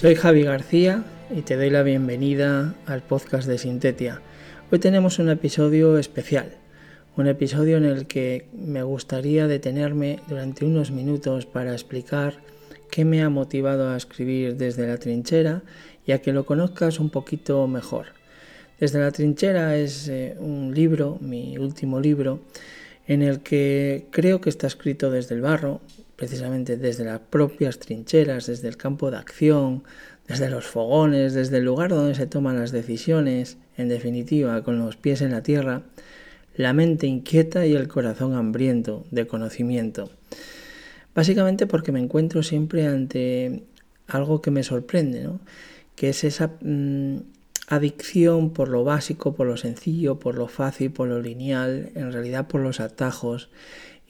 Soy Javi García y te doy la bienvenida al podcast de Sintetia. Hoy tenemos un episodio especial, un episodio en el que me gustaría detenerme durante unos minutos para explicar qué me ha motivado a escribir desde la trinchera y a que lo conozcas un poquito mejor. Desde la trinchera es eh, un libro, mi último libro, en el que creo que está escrito desde el barro, precisamente desde las propias trincheras, desde el campo de acción, desde los fogones, desde el lugar donde se toman las decisiones, en definitiva, con los pies en la tierra, la mente inquieta y el corazón hambriento de conocimiento. Básicamente porque me encuentro siempre ante algo que me sorprende, ¿no? que es esa mm, adicción por lo básico, por lo sencillo, por lo fácil, por lo lineal, en realidad por los atajos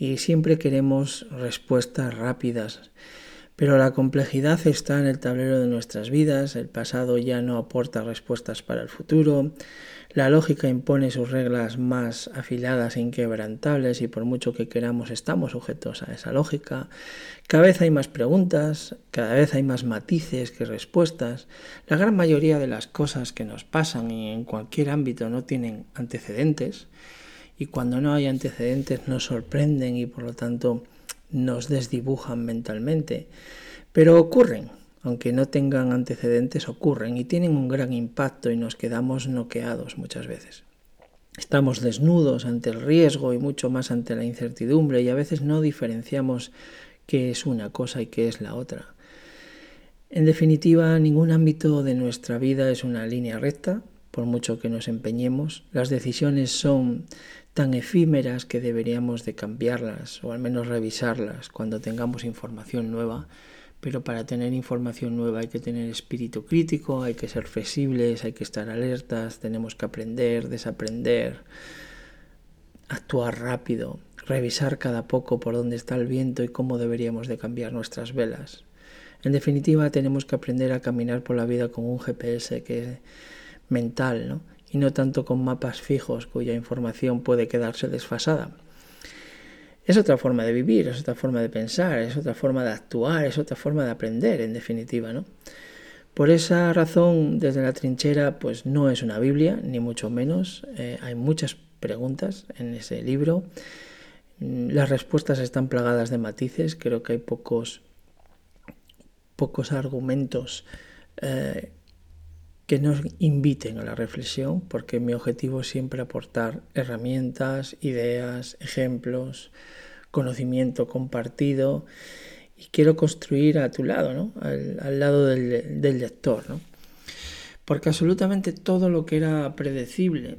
y siempre queremos respuestas rápidas. Pero la complejidad está en el tablero de nuestras vidas, el pasado ya no aporta respuestas para el futuro, la lógica impone sus reglas más afiladas e inquebrantables y por mucho que queramos estamos sujetos a esa lógica. Cada vez hay más preguntas, cada vez hay más matices que respuestas. La gran mayoría de las cosas que nos pasan y en cualquier ámbito no tienen antecedentes y cuando no hay antecedentes nos sorprenden y por lo tanto nos desdibujan mentalmente. Pero ocurren, aunque no tengan antecedentes, ocurren y tienen un gran impacto y nos quedamos noqueados muchas veces. Estamos desnudos ante el riesgo y mucho más ante la incertidumbre y a veces no diferenciamos qué es una cosa y qué es la otra. En definitiva, ningún ámbito de nuestra vida es una línea recta, por mucho que nos empeñemos. Las decisiones son tan efímeras que deberíamos de cambiarlas o al menos revisarlas cuando tengamos información nueva. Pero para tener información nueva hay que tener espíritu crítico, hay que ser flexibles, hay que estar alertas, tenemos que aprender, desaprender, actuar rápido, revisar cada poco por dónde está el viento y cómo deberíamos de cambiar nuestras velas. En definitiva, tenemos que aprender a caminar por la vida con un GPS que mental, ¿no? Y no tanto con mapas fijos cuya información puede quedarse desfasada. Es otra forma de vivir, es otra forma de pensar, es otra forma de actuar, es otra forma de aprender, en definitiva, ¿no? Por esa razón, desde la trinchera, pues no es una Biblia, ni mucho menos. Eh, hay muchas preguntas en ese libro. Mm, las respuestas están plagadas de matices. Creo que hay pocos, pocos argumentos eh, que nos inviten a la reflexión, porque mi objetivo es siempre aportar herramientas, ideas, ejemplos, conocimiento compartido y quiero construir a tu lado, ¿no? al, lado del, lector. ¿no? Porque absolutamente todo lo que era predecible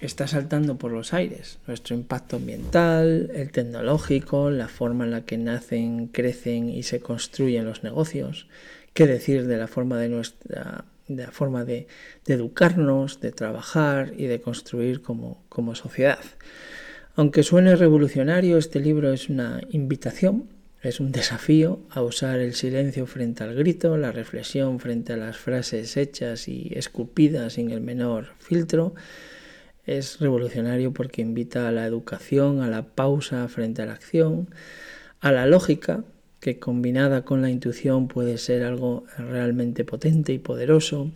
está saltando por los aires. Nuestro impacto ambiental, el tecnológico, la forma en la que nacen, crecen y se construyen los negocios. ¿Qué decir de la forma de nuestra la forma de, educarnos, de trabajar y de construir como, como sociedad. Aunque suene revolucionario, este libro es una invitación, es un desafío a usar el silencio frente al grito, la reflexión frente a las frases hechas y escupidas sin el menor filtro. Es revolucionario porque invita a la educación, a la pausa frente a la acción, a la lógica que combinada con la intuición puede ser algo realmente potente y poderoso.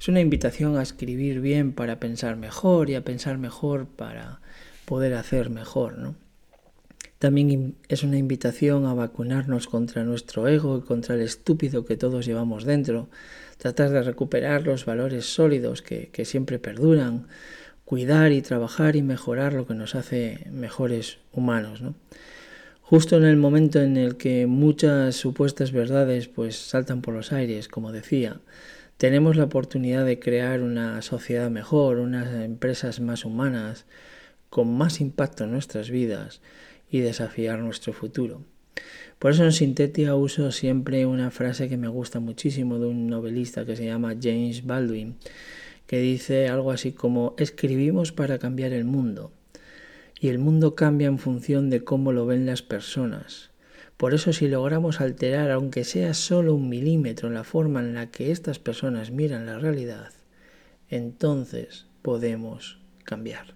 Es una invitación a escribir bien para pensar mejor y a pensar mejor para poder hacer mejor. ¿no? También es una invitación a vacunarnos contra nuestro ego y contra el estúpido que todos llevamos dentro, tratar de recuperar los valores sólidos que, siempre perduran, cuidar y trabajar y mejorar lo que nos hace mejores humanos. ¿no? Justo en el momento en el que muchas supuestas verdades pues saltan por los aires, como decía, tenemos la oportunidad de crear una sociedad mejor, unas empresas más humanas, con más impacto en nuestras vidas y desafiar nuestro futuro. Por eso en Sintetia uso siempre una frase que me gusta muchísimo de un novelista que se llama James Baldwin, que dice algo así como escribimos para cambiar el mundo y el mundo cambia en función de cómo lo ven las personas. Por eso si logramos alterar, aunque sea solo un milímetro, la forma en la que estas personas miran la realidad, entonces podemos cambiar.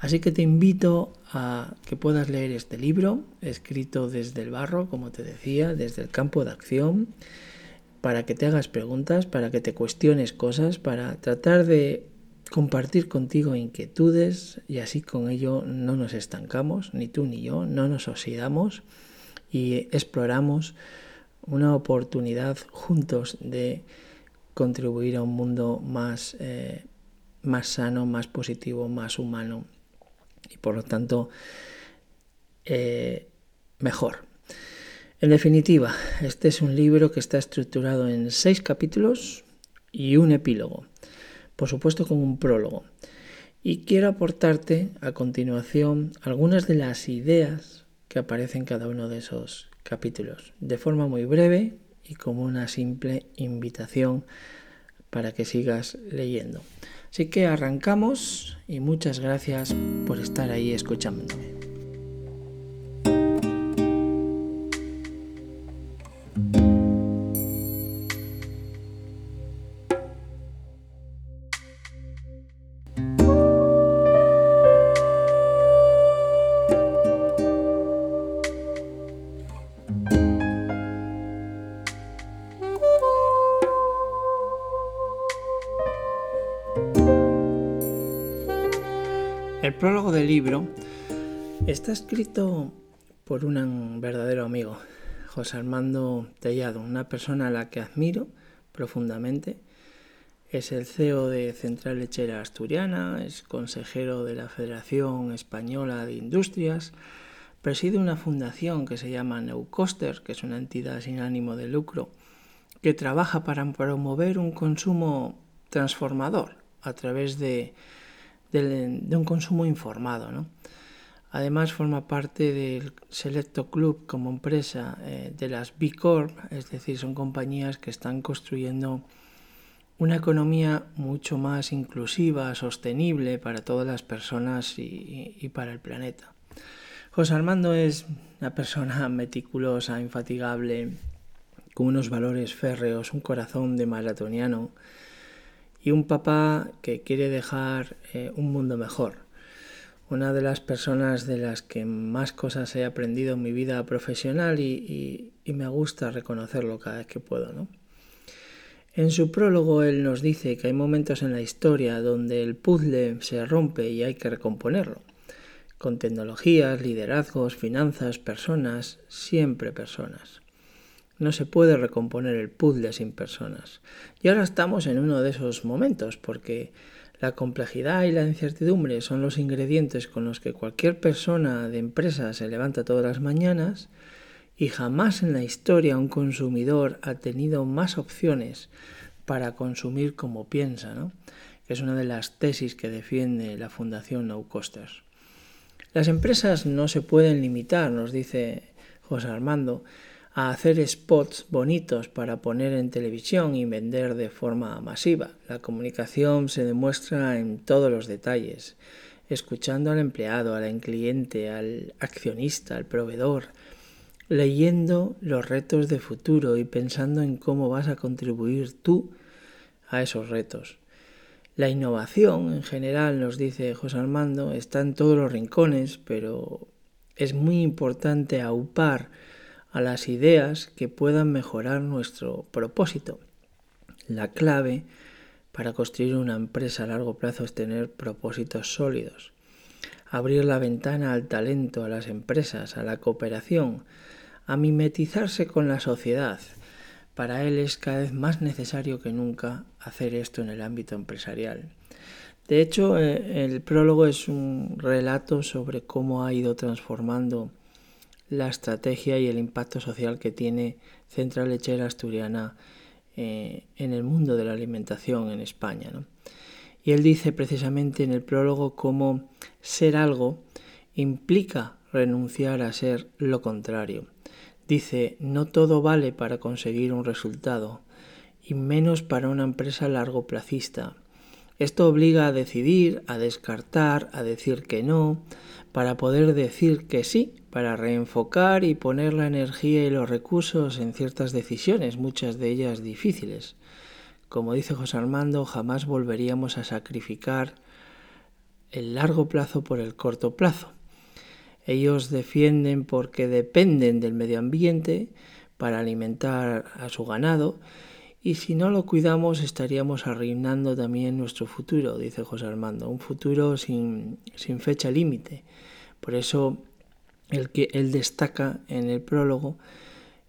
Así que te invito a que puedas leer este libro, escrito desde el barro, como te decía, desde el campo de acción, para que te hagas preguntas, para que te cuestiones cosas, para tratar de compartir contigo inquietudes y así con ello no nos estancamos, ni tú ni yo, no nos oxidamos y exploramos una oportunidad juntos de contribuir a un mundo más, eh, más sano, más positivo, más humano y por lo tanto eh, mejor. En definitiva, este es un libro que está estructurado en seis capítulos y un epílogo por supuesto con un prólogo. Y quiero aportarte a continuación algunas de las ideas que aparecen en cada uno de esos capítulos, de forma muy breve y como una simple invitación para que sigas leyendo. Así que arrancamos y muchas gracias por estar ahí escuchándome. Prólogo del libro está escrito por un verdadero amigo, José Armando Tellado, una persona a la que admiro profundamente. Es el CEO de Central Lechera Asturiana, es consejero de la Federación Española de Industrias, preside una fundación que se llama Neucoster, que es una entidad sin ánimo de lucro, que trabaja para promover un consumo transformador a través de de, un consumo informado. ¿no? Además forma parte del Selecto Club como empresa eh, de las B Corp, es decir, son compañías que están construyendo una economía mucho más inclusiva, sostenible para todas las personas y, y para el planeta. José Armando es una persona meticulosa, infatigable, con unos valores férreos, un corazón de maratoniano y un papá que quiere dejar eh, un mundo mejor. Una de las personas de las que más cosas he aprendido en mi vida profesional y, me gusta reconocerlo cada vez que puedo. ¿no? En su prólogo él nos dice que hay momentos en la historia donde el puzzle se rompe y hay que recomponerlo. Con tecnologías, liderazgos, finanzas, personas, siempre personas. No se puede recomponer el puzzle sin personas. Y ahora estamos en uno de esos momentos, porque la complejidad y la incertidumbre son los ingredientes con los que cualquier persona de empresa se levanta todas las mañanas y jamás en la historia un consumidor ha tenido más opciones para consumir como piensa, ¿no? que es una de las tesis que defiende la Fundación No Costers. Las empresas no se pueden limitar, nos dice José Armando, a hacer spots bonitos para poner en televisión y vender de forma masiva. La comunicación se demuestra en todos los detalles, escuchando al empleado, al cliente, al accionista, al proveedor, leyendo los retos de futuro y pensando en cómo vas a contribuir tú a esos retos. La innovación en general, nos dice José Armando, está en todos los rincones, pero es muy importante aupar a las ideas que puedan mejorar nuestro propósito. La clave para construir una empresa a largo plazo es tener propósitos sólidos. Abrir la ventana al talento, a las empresas, a la cooperación, a mimetizarse con la sociedad. Para él es cada vez más necesario que nunca hacer esto en el ámbito empresarial. De hecho, eh, el prólogo es un relato sobre cómo ha ido transformando la estrategia y el impacto social que tiene Central Lechera Asturiana eh, en el mundo de la alimentación en España. Y él dice precisamente en el prólogo cómo ser algo implica renunciar a ser lo contrario. Dice, no todo vale para conseguir un resultado, y menos para una empresa largo placista. Esto obliga a decidir, a descartar, a decir que no, para poder decir que sí para reenfocar y poner la energía y los recursos en ciertas decisiones, muchas de ellas difíciles. Como dice José Armando, jamás volveríamos a sacrificar el largo plazo por el corto plazo. Ellos defienden porque dependen del medio ambiente para alimentar a su ganado y si no lo cuidamos estaríamos arruinando también nuestro futuro, dice José Armando, un futuro sin, sin fecha límite. Por eso el que él destaca en el prólogo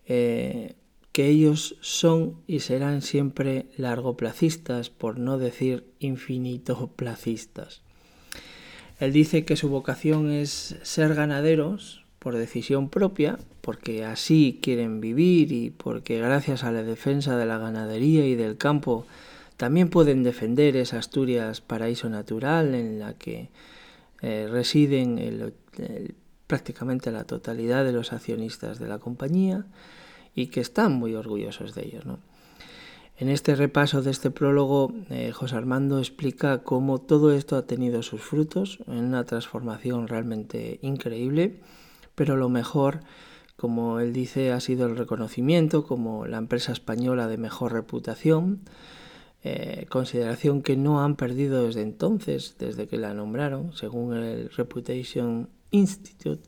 eh, que ellos son y serán siempre largoplacistas, por no decir infinitoplacistas. Él dice que su vocación es ser ganaderos por decisión propia, porque así quieren vivir y porque gracias a la defensa de la ganadería y del campo también pueden defender esa Asturias paraíso natural en la que eh, residen prácticamente la totalidad de los accionistas de la compañía y que están muy orgullosos de ellos. En este repaso de este prólogo, eh, José Armando explica cómo todo esto ha tenido sus frutos en una transformación realmente increíble, pero lo mejor, como él dice, ha sido el reconocimiento como la empresa española de mejor reputación, eh, consideración que no han perdido desde entonces, desde que la nombraron, según el Reputation Institute,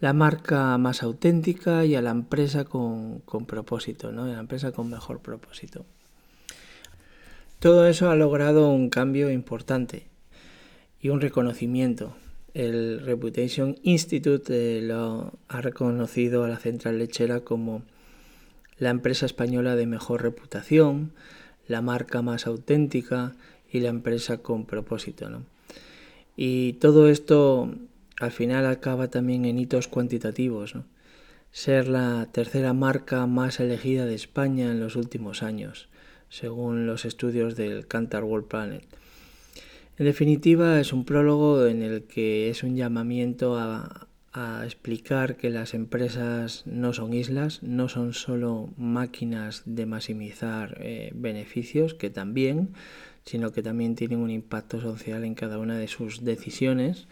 la marca más auténtica y a la empresa con, propósito, ¿no? la empresa con mejor propósito. Todo eso ha logrado un cambio importante y un reconocimiento. El Reputation Institute eh, lo ha reconocido a la central lechera como la empresa española de mejor reputación, la marca más auténtica y la empresa con propósito. ¿no? Y todo esto al final acaba también en hitos cuantitativos. Ser la tercera marca más elegida de España en los últimos años, según los estudios del Cantar World Planet. En definitiva, es un prólogo en el que es un llamamiento a, explicar que las empresas no son islas, no son solo máquinas de maximizar eh, beneficios, que también, sino que también tienen un impacto social en cada una de sus decisiones.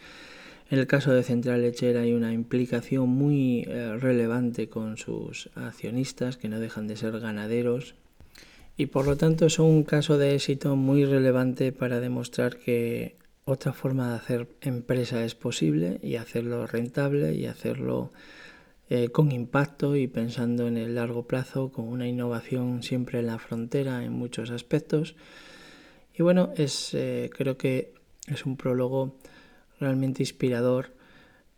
En el caso de Central Lechera hay una implicación muy eh, relevante con sus accionistas, que no dejan de ser ganaderos, y por lo tanto son un caso de éxito muy relevante para demostrar que otra forma de hacer empresa es posible y hacerlo rentable y hacerlo eh, con impacto y pensando en el largo plazo, con una innovación siempre en la frontera en muchos aspectos. Y bueno, es, eh, creo que es un prólogo realmente inspirador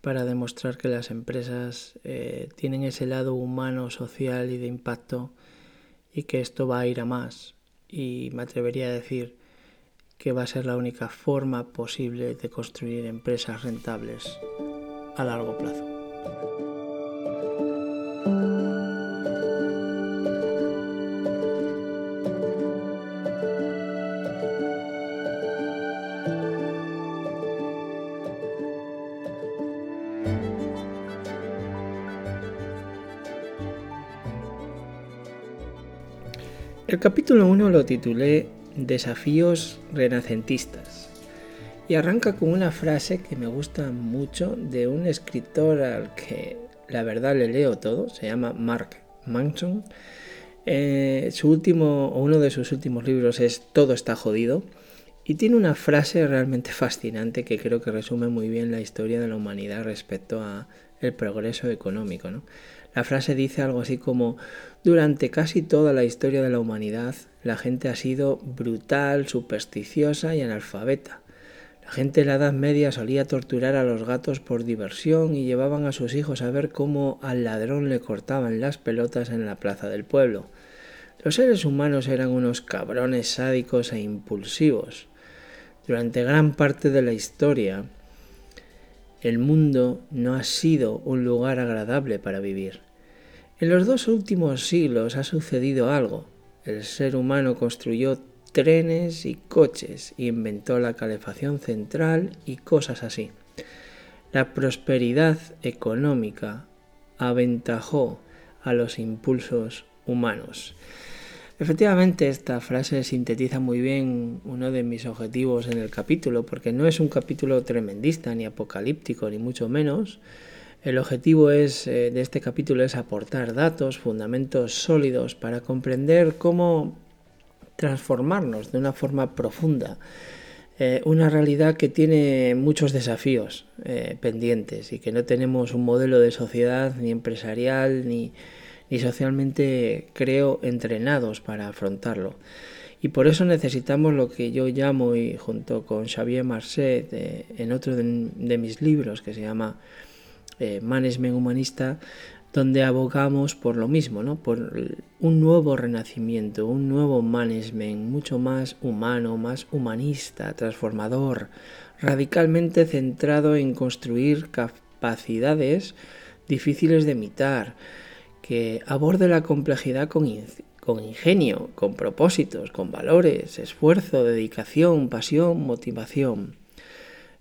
para demostrar que las empresas eh, tienen ese lado humano, social y de impacto y que esto va a ir a más. Y me atrevería a decir que va a ser la única forma posible de construir empresas rentables a largo plazo. Capítulo 1 lo titulé Desafíos renacentistas y arranca con una frase que me gusta mucho de un escritor al que la verdad le leo todo, se llama Mark Manson. Eh, su último, o uno de sus últimos libros es Todo está jodido y tiene una frase realmente fascinante que creo que resume muy bien la historia de la humanidad respecto a el progreso económico. ¿no? La frase dice algo así como, durante casi toda la historia de la humanidad, la gente ha sido brutal, supersticiosa y analfabeta. La gente en la Edad Media solía torturar a los gatos por diversión y llevaban a sus hijos a ver cómo al ladrón le cortaban las pelotas en la plaza del pueblo. Los seres humanos eran unos cabrones sádicos e impulsivos. Durante gran parte de la historia, el mundo no ha sido un lugar agradable para vivir. En los dos últimos siglos ha sucedido algo. El ser humano construyó trenes y coches, inventó la calefacción central y cosas así. La prosperidad económica aventajó a los impulsos humanos. Efectivamente, esta frase sintetiza muy bien uno de mis objetivos en el capítulo, porque no es un capítulo tremendista ni apocalíptico, ni mucho menos. El objetivo es, eh, de este capítulo es aportar datos, fundamentos sólidos para comprender cómo transformarnos de una forma profunda. Eh, una realidad que tiene muchos desafíos eh, pendientes y que no tenemos un modelo de sociedad ni empresarial ni, ni socialmente, creo, entrenados para afrontarlo. Y por eso necesitamos lo que yo llamo, y junto con Xavier Marcet, en otro de, mis libros que se llama eh, Management Humanista, donde abogamos por lo mismo, ¿no? por un nuevo renacimiento, un nuevo management mucho más humano, más humanista, transformador, radicalmente centrado en construir capacidades difíciles de imitar, que aborde la complejidad con, con ingenio, con propósitos, con valores, esfuerzo, dedicación, pasión, motivación.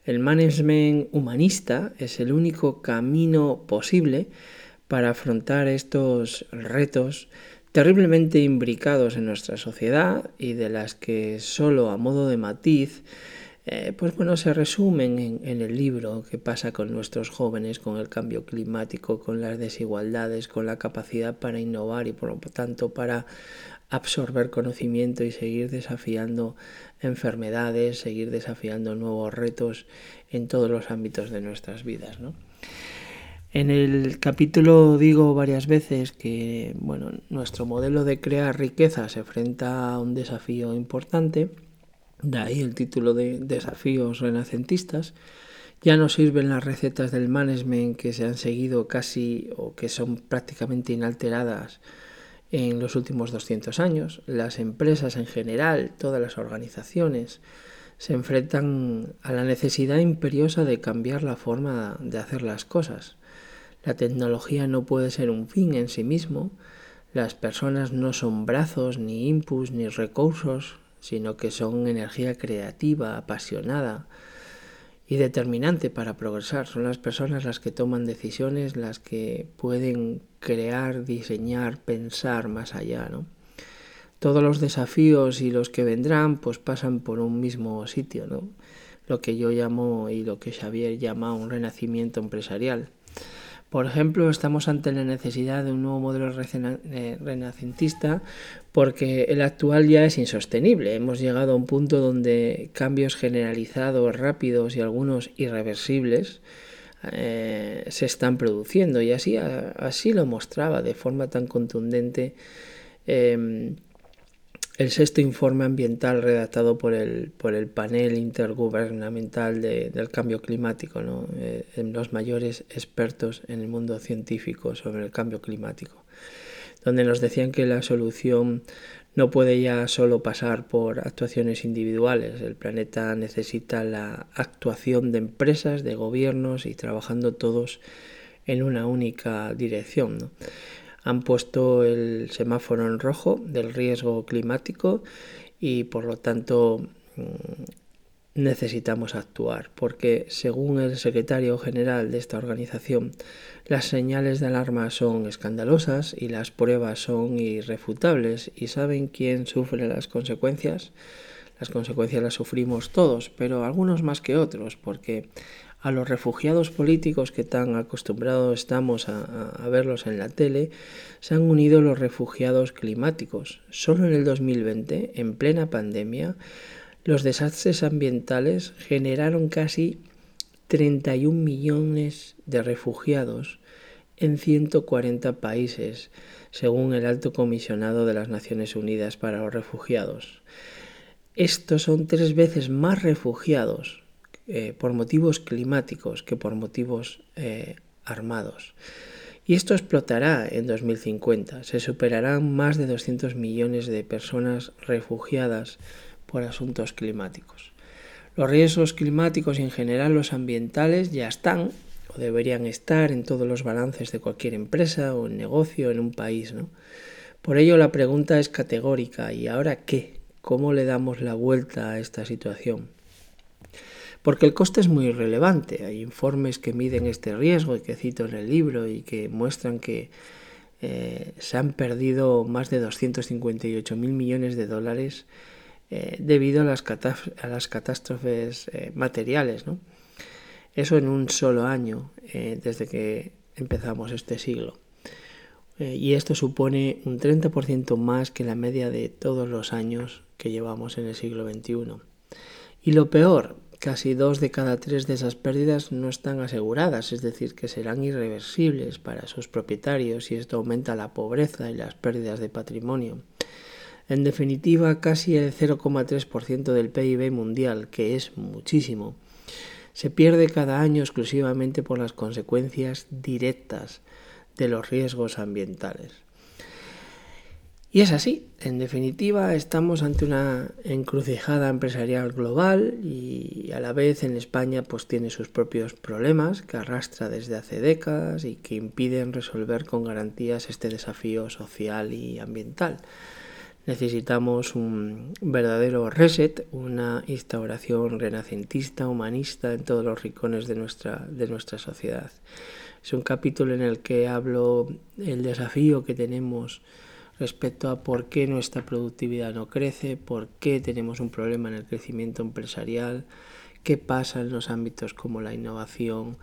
El management humanista es el único camino posible para afrontar estos retos terriblemente imbricados en nuestra sociedad y de las que solo a modo de matiz eh, pues bueno, se resumen en, el libro que pasa con nuestros jóvenes, con el cambio climático, con las desigualdades, con la capacidad para innovar y por lo tanto para absorber conocimiento y seguir desafiando enfermedades, seguir desafiando nuevos retos en todos los ámbitos de nuestras vidas. ¿no? En el capítulo digo varias veces que bueno, nuestro modelo de crear riqueza se enfrenta a un desafío importante de ahí el título de Desafíos renacentistas. Ya no sirven las recetas del management que se han seguido casi o que son prácticamente inalteradas en los últimos 200 años. Las empresas en general, todas las organizaciones, se enfrentan a la necesidad imperiosa de cambiar la forma de hacer las cosas. La tecnología no puede ser un fin en sí mismo, las personas no son brazos, ni inputs, ni recursos sino que son energía creativa, apasionada y determinante para progresar. Son las personas las que toman decisiones, las que pueden crear, diseñar, pensar más allá, ¿no? Todos los desafíos y los que vendrán pues pasan por un mismo sitio, ¿no? Lo que yo llamo y lo que Xavier llama un renacimiento empresarial. Por ejemplo, estamos ante la necesidad de un nuevo modelo eh, renacentista porque el actual ya es insostenible. Hemos llegado a un punto donde cambios generalizados, rápidos y algunos irreversibles eh, se están produciendo y así, así lo mostraba de forma tan contundente em, el sexto informe ambiental redactado por el, por el panel intergubernamental del cambio climático, ¿no? Eh, los mayores expertos en el mundo científico sobre el cambio climático, donde nos decían que la solución no puede ya solo pasar por actuaciones individuales, el planeta necesita la actuación de empresas, de gobiernos y trabajando todos en una única dirección. ¿no? Han puesto el semáforo en rojo del riesgo climático y por lo tanto mm, necesitamos actuar porque según el secretario general de esta organización las señales de alarma son escandalosas y las pruebas son irrefutables y saben quién sufre las consecuencias las consecuencias las sufrimos todos pero algunos más que otros porque a los refugiados políticos que tan acostumbrados estamos a, verlos en la tele, se han unido los refugiados climáticos. Solo en el 2020, en plena pandemia, los desastres ambientales generaron casi 31 millones de refugiados en 140 países, según el alto comisionado de las Naciones Unidas para los Refugiados. Estos son tres veces más refugiados eh, por motivos climáticos que por motivos eh, armados. Y esto explotará en 2050. Se superarán más de 200 millones de personas refugiadas por asuntos climáticos. Los riesgos climáticos y en general los ambientales ya están o deberían estar en todos los balances de cualquier empresa o negocio en un país. ¿no? Por ello la pregunta es categórica ¿y ahora qué? ¿Cómo le damos la vuelta a esta situación? Porque el coste es muy relevante. Hay informes que miden este riesgo y que cito en el libro y que muestran que eh, se han perdido más de 258 mil millones de dólares eh, debido a las, a las catástrofes eh, materiales. ¿no? Eso en un solo año desde que empezamos este siglo. y esto supone un 30% más que la media de todos los años que llevamos en el siglo XXI. Y lo peor, casi dos de cada tres de esas pérdidas no están aseguradas, es decir, que serán irreversibles para sus propietarios y esto aumenta la pobreza y las pérdidas de patrimonio. En definitiva, casi el 0,3% del PIB mundial, que es muchísimo, se pierde cada año exclusivamente por las consecuencias directas de los riesgos ambientales. Y es así, en definitiva estamos ante una encrucijada empresarial global y a la vez en España pues tiene sus propios problemas que arrastra desde hace décadas y que impiden resolver con garantías este desafío social y ambiental. Necesitamos un verdadero reset, una instauración renacentista, humanista en todos los rincones de nuestra, de nuestra sociedad. Es un capítulo en el que hablo el desafío que tenemos respecto a por qué nuestra productividad no crece, por qué tenemos un problema en el crecimiento empresarial, qué pasa en los ámbitos como la innovación,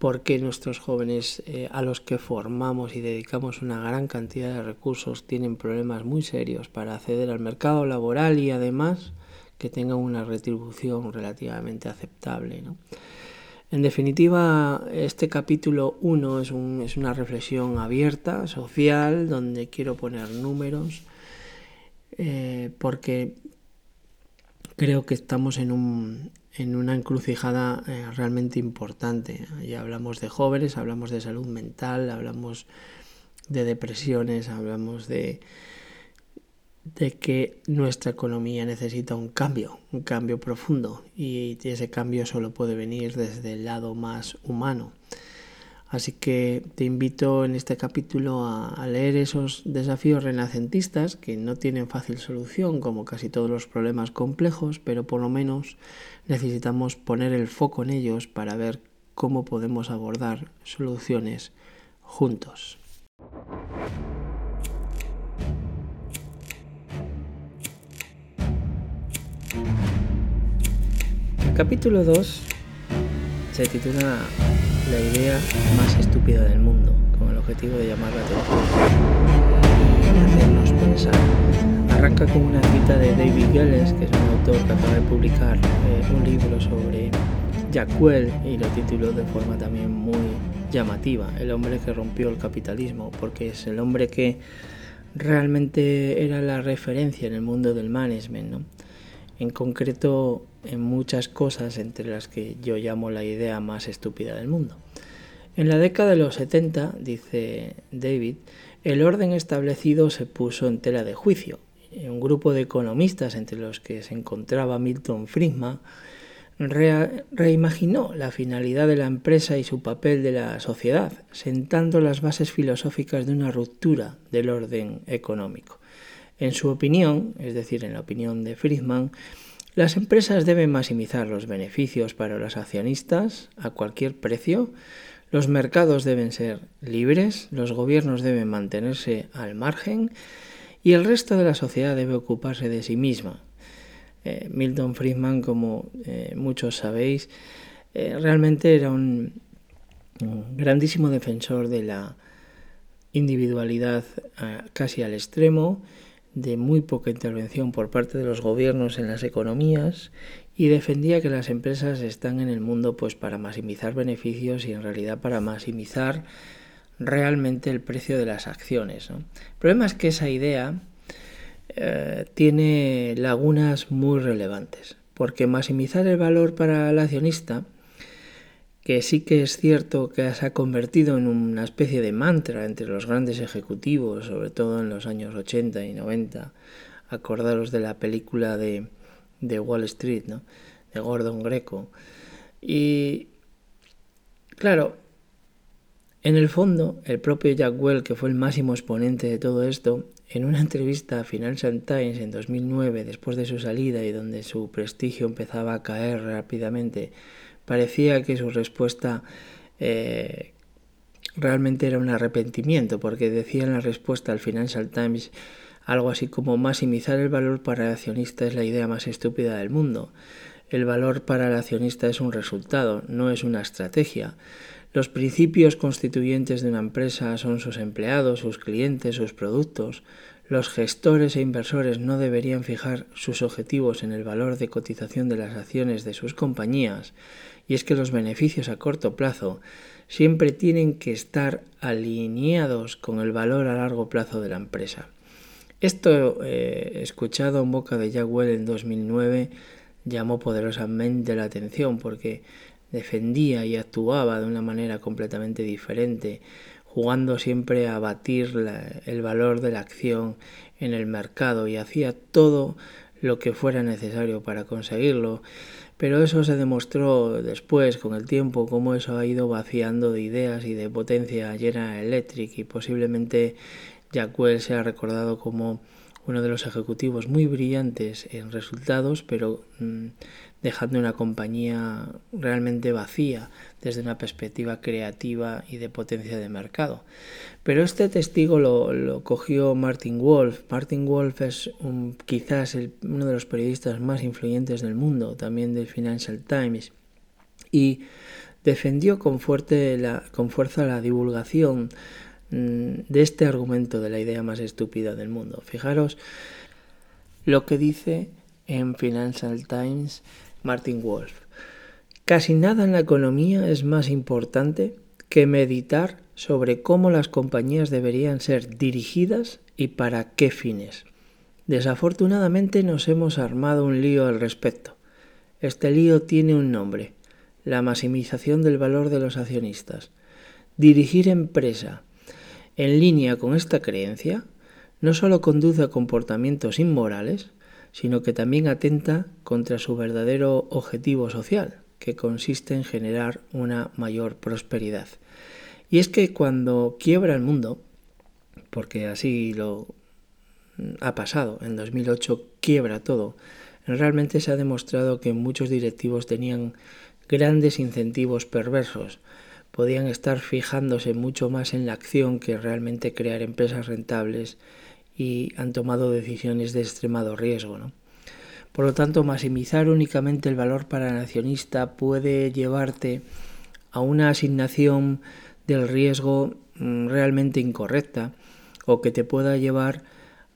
por qué nuestros jóvenes eh, a los que formamos y dedicamos una gran cantidad de recursos tienen problemas muy serios para acceder al mercado laboral y además que tengan una retribución relativamente aceptable. ¿no? En definitiva, este capítulo 1 es, un, es, una reflexión abierta, social, donde quiero poner números, eh, porque creo que estamos en una encrucijada eh, realmente importante. Ya hablamos de jóvenes, hablamos de salud mental, hablamos de depresiones, hablamos de, de que nuestra economía necesita un cambio, un cambio profundo y ese cambio solo puede venir desde el lado más humano. Así que te invito en este capítulo a, leer esos desafíos renacentistas que no tienen fácil solución como casi todos los problemas complejos, pero por lo menos necesitamos poner el foco en ellos para ver cómo podemos abordar soluciones juntos. Capítulo 2 se titula La idea más estúpida del mundo, con el objetivo de llamar la atención y hacernos pensar. Arranca con una cita de David Gelles, que es un autor que acaba de publicar eh, un libro sobre Jack Well y lo tituló de forma también muy llamativa, El hombre que rompió el capitalismo, porque es el hombre que realmente era la referencia en el mundo del management. ¿no? En concreto, en muchas cosas entre las que yo llamo la idea más estúpida del mundo. En la década de los 70, dice David, el orden establecido se puso en tela de juicio. Un grupo de economistas, entre los que se encontraba Milton Friedman, reimaginó la finalidad de la empresa y su papel de la sociedad, sentando las bases filosóficas de una ruptura del orden económico. En su opinión, es decir, en la opinión de Friedman, las empresas deben maximizar los beneficios para los accionistas a cualquier precio, los mercados deben ser libres, los gobiernos deben mantenerse al margen y el resto de la sociedad debe ocuparse de sí misma. Eh, Milton Friedman, como eh, muchos sabéis, eh, realmente era un, un, grandísimo defensor de la individualidad casi al extremo de muy poca intervención por parte de los gobiernos en las economías y defendía que las empresas están en el mundo pues para maximizar beneficios y en realidad para maximizar realmente el precio de las acciones. El problema es que esa idea eh, tiene lagunas muy relevantes, porque maximizar el valor para el accionista que sí que es cierto que se ha convertido en una especie de mantra entre los grandes ejecutivos, sobre todo en los años 80 y 90. Acordaros de la película de, de Wall Street, ¿no? de Gordon Greco. Y claro, en el fondo, el propio Jack Well, que fue el máximo exponente de todo esto, en una entrevista a Financial Times en 2009, después de su salida y donde su prestigio empezaba a caer rápidamente, parecía que su respuesta eh, realmente era un arrepentimiento, porque decía en la respuesta al Financial Times algo así como maximizar el valor para el accionista es la idea más estúpida del mundo. El valor para el accionista es un resultado, no es una estrategia. Los principios constituyentes de una empresa son sus empleados, sus clientes, sus productos. los gestores e inversores no deberían fijar sus objetivos en el valor de cotización de las acciones de sus compañías, y es que los beneficios a corto plazo siempre tienen que estar alineados con el valor a largo plazo de la empresa. Esto, eh, escuchado en boca de Jack en 2009, llamó poderosamente la atención porque defendía y actuaba de una manera completamente diferente jugando siempre a batir el valor de la acción en el mercado y hacía todo lo que fuera necesario para conseguirlo. Pero eso se demostró después, con el tiempo, cómo eso ha ido vaciando de ideas y de potencia llena Electric y posiblemente Jack Welch se ha recordado como uno de los ejecutivos muy brillantes en resultados, pero mm, dejando una compañía realmente vacía desde una perspectiva creativa y de potencia de mercado. Pero este testigo lo, cogió Martin Wolf. Martin Wolf es quizás uno de los periodistas más influyentes del mundo, también del Financial Times, y defendió con, fuerte con fuerza la divulgación mm, de este argumento de la idea más estúpida del mundo. Fijaros lo que dice en Financial Times Martin Wolf. Casi nada en la economía es más importante que meditar sobre cómo las compañías deberían ser dirigidas y para qué fines. Desafortunadamente nos hemos armado un lío al respecto. Este lío tiene un nombre, la maximización del valor de los accionistas. Dirigir empresa en línea con esta creencia no solo conduce a comportamientos inmorales, sino que también atenta contra su verdadero objetivo social, que consiste en generar una mayor prosperidad. Y es que cuando quiebra el mundo, porque así lo ha pasado, en 2008 quiebra todo, realmente se ha demostrado que muchos directivos tenían grandes incentivos perversos, podían estar fijándose mucho más en la acción que realmente crear empresas rentables y han tomado decisiones de extremado riesgo. ¿no? Por lo tanto, maximizar únicamente el valor para el accionista puede llevarte a una asignación del riesgo mm, realmente incorrecta o que te pueda llevar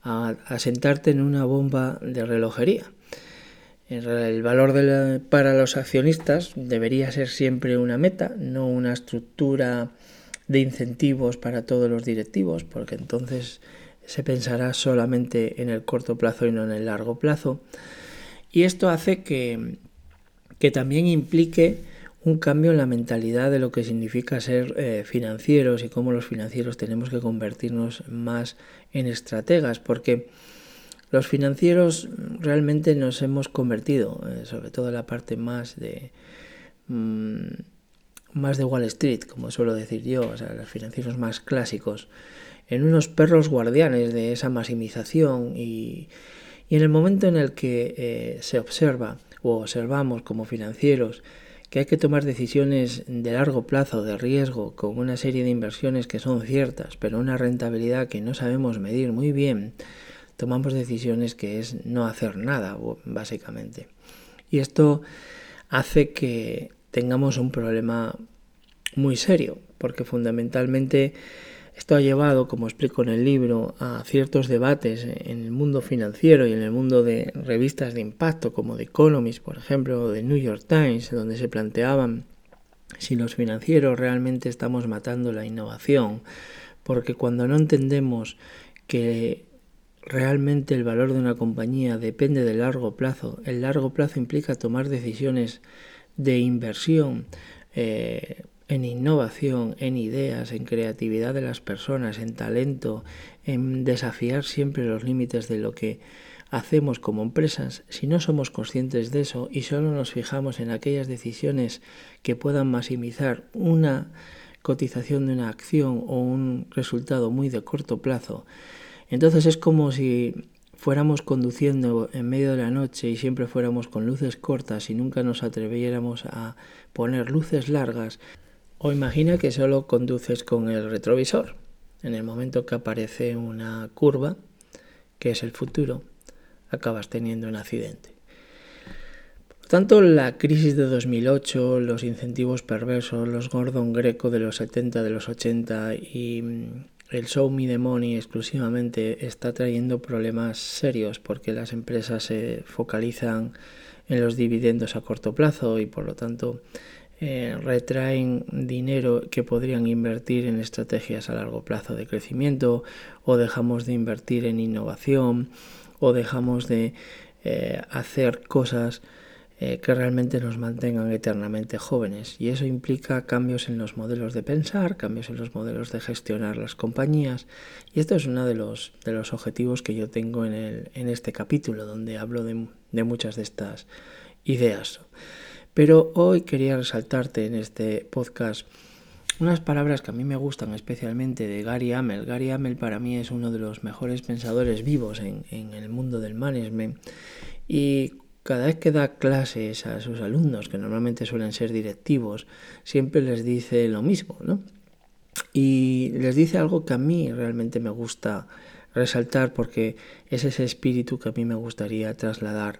a, sentarte en una bomba de relojería. El valor para los accionistas debería ser siempre una meta, no una estructura de incentivos para todos los directivos, porque entonces se pensará solamente en el corto plazo y no en el largo plazo. Y esto hace que, que también implique un cambio en la mentalidad de lo que significa ser eh, financieros y cómo los financieros tenemos que convertirnos más en estrategas, porque los financieros realmente nos hemos convertido, eh, sobre todo en la parte más de mm, más de Wall Street, como suelo decir yo, o sea, los financieros más clásicos, en unos perros guardianes de esa maximización y, en el momento en el que eh, se observa o observamos como financieros que hay que tomar decisiones de largo plazo, de riesgo, con una serie de inversiones que son ciertas, pero una rentabilidad que no sabemos medir muy bien, tomamos decisiones que es no hacer nada, básicamente. Y esto hace que tengamos un problema muy serio, porque fundamentalmente esto ha llevado, como explico en el libro, a ciertos debates en el mundo financiero y en el mundo de revistas de impacto como The Economist, por ejemplo, o The New York Times, donde se planteaban si los financieros realmente estamos matando la innovación, porque cuando no entendemos que realmente el valor de una compañía depende del largo plazo, el largo plazo implica tomar decisiones de inversión, eh, en innovación, en ideas, en creatividad de las personas, en talento, en desafiar siempre los límites de lo que hacemos como empresas, si no somos conscientes de eso y solo nos fijamos en aquellas decisiones que puedan maximizar una cotización de una acción o un resultado muy de corto plazo, entonces es como si fuéramos conduciendo en medio de la noche y siempre fuéramos con luces cortas y nunca nos atreviéramos a poner luces largas, o imagina que solo conduces con el retrovisor. En el momento que aparece una curva, que es el futuro, acabas teniendo un accidente. Por tanto, la crisis de 2008, los incentivos perversos, los Gordon Greco de los 70, de los 80 y mm, el show me the money exclusivamente está trayendo problemas serios porque las empresas se focalizan en los dividendos a corto plazo y por lo tanto eh, retraen dinero que podrían invertir en estrategias a largo plazo de crecimiento o dejamos de invertir en innovación o dejamos de eh, hacer cosas eh, que realmente nos mantengan eternamente jóvenes. Y eso implica cambios en los modelos de pensar, cambios en los modelos de gestionar las compañías. Y esto es uno de los, de los objetivos que yo tengo en, el, en este capítulo, donde hablo de, de muchas de estas ideas. Pero hoy quería resaltarte en este podcast unas palabras que a mí me gustan especialmente de Gary Hamel. Gary Hamel para mí es uno de los mejores pensadores vivos en, el mundo del management y cada vez que da clases a sus alumnos, que normalmente suelen ser directivos, siempre les dice lo mismo, ¿no? Y les dice algo que a mí realmente me gusta resaltar porque es ese espíritu que a mí me gustaría trasladar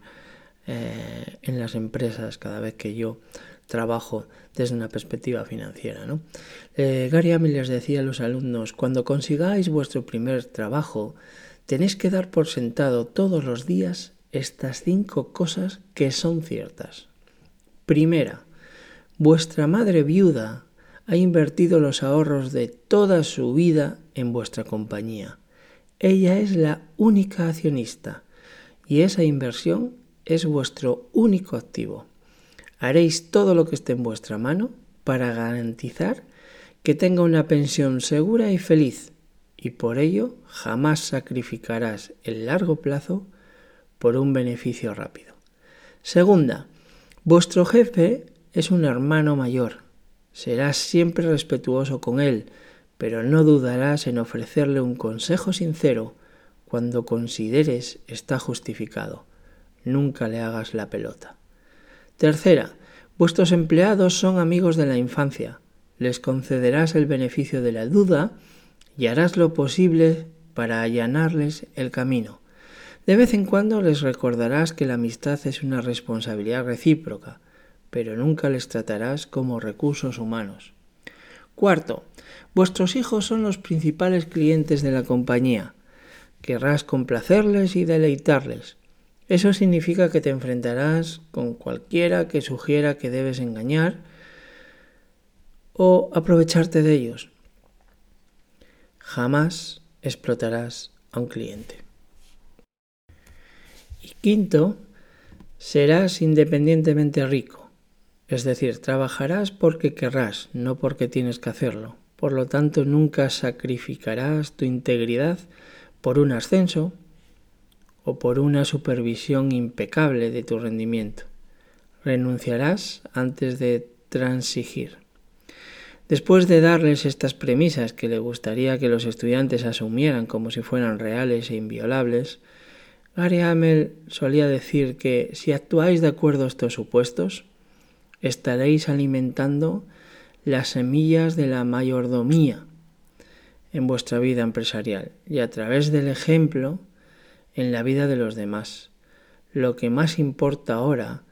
eh, en las empresas cada vez que yo trabajo desde una perspectiva financiera. ¿no? Eh, Gary Hamel les decía a los alumnos, cuando consigáis vuestro primer trabajo, tenéis que dar por sentado todos los días estas cinco cosas que son ciertas. Primera, vuestra madre viuda ha invertido los ahorros de toda su vida en vuestra compañía. Ella es la única accionista y esa inversión es vuestro único activo. Haréis todo lo que esté en vuestra mano para garantizar que tenga una pensión segura y feliz y por ello jamás sacrificarás el largo plazo por un beneficio rápido. Segunda, vuestro jefe es un hermano mayor. Serás siempre respetuoso con él, pero no dudarás en ofrecerle un consejo sincero cuando consideres está justificado. Nunca le hagas la pelota. Tercera, vuestros empleados son amigos de la infancia. Les concederás el beneficio de la duda y harás lo posible para allanarles el camino. De vez en cuando les recordarás que la amistad es una responsabilidad recíproca, pero nunca les tratarás como recursos humanos. Cuarto, vuestros hijos son los principales clientes de la compañía. Querrás complacerles y deleitarles. Eso significa que te enfrentarás con cualquiera que sugiera que debes engañar o aprovecharte de ellos. Jamás explotarás a un cliente. Y quinto, serás independientemente rico. Es decir, trabajarás porque querrás, no porque tienes que hacerlo. Por lo tanto, nunca sacrificarás tu integridad por un ascenso o por una supervisión impecable de tu rendimiento. Renunciarás antes de transigir. Después de darles estas premisas que le gustaría que los estudiantes asumieran como si fueran reales e inviolables, Gary Hamel solía decir que si actuáis de acuerdo a estos supuestos, estaréis alimentando las semillas de la mayordomía en vuestra vida empresarial y a través del ejemplo en la vida de los demás. Lo que más importa ahora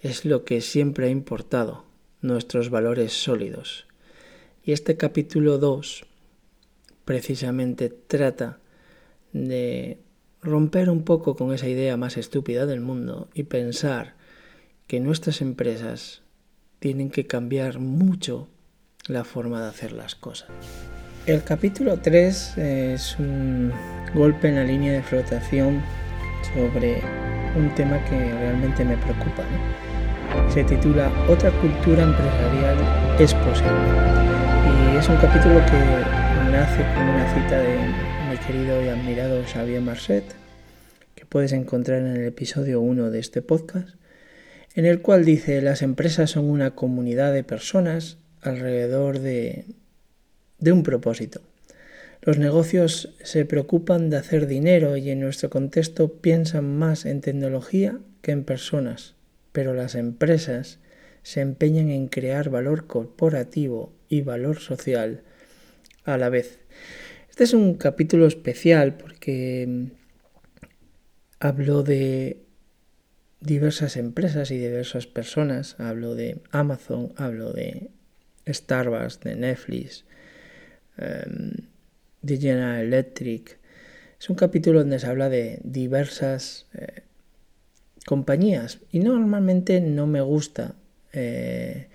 es lo que siempre ha importado, nuestros valores sólidos. Y este capítulo 2 precisamente trata de romper un poco con esa idea más estúpida del mundo y pensar que nuestras empresas tienen que cambiar mucho la forma de hacer las cosas. El capítulo 3 es un golpe en la línea de flotación sobre un tema que realmente me preocupa. Se titula Otra cultura empresarial es posible. Y es un capítulo que nace con una cita de mi querido y admirado Xavier Marcet, que puedes encontrar en el episodio 1 de este podcast, en el cual dice, las empresas son una comunidad de personas alrededor de, de un propósito. Los negocios se preocupan de hacer dinero y en nuestro contexto piensan más en tecnología que en personas, pero las empresas se empeñan en crear valor corporativo y valor social a la vez. Este es un capítulo especial porque mm, hablo de diversas empresas y diversas personas. Hablo de Amazon, hablo de Starbucks, de Netflix, General Electric. Es un capítulo donde se habla de diversas eh, compañías y normalmente no me gusta eh,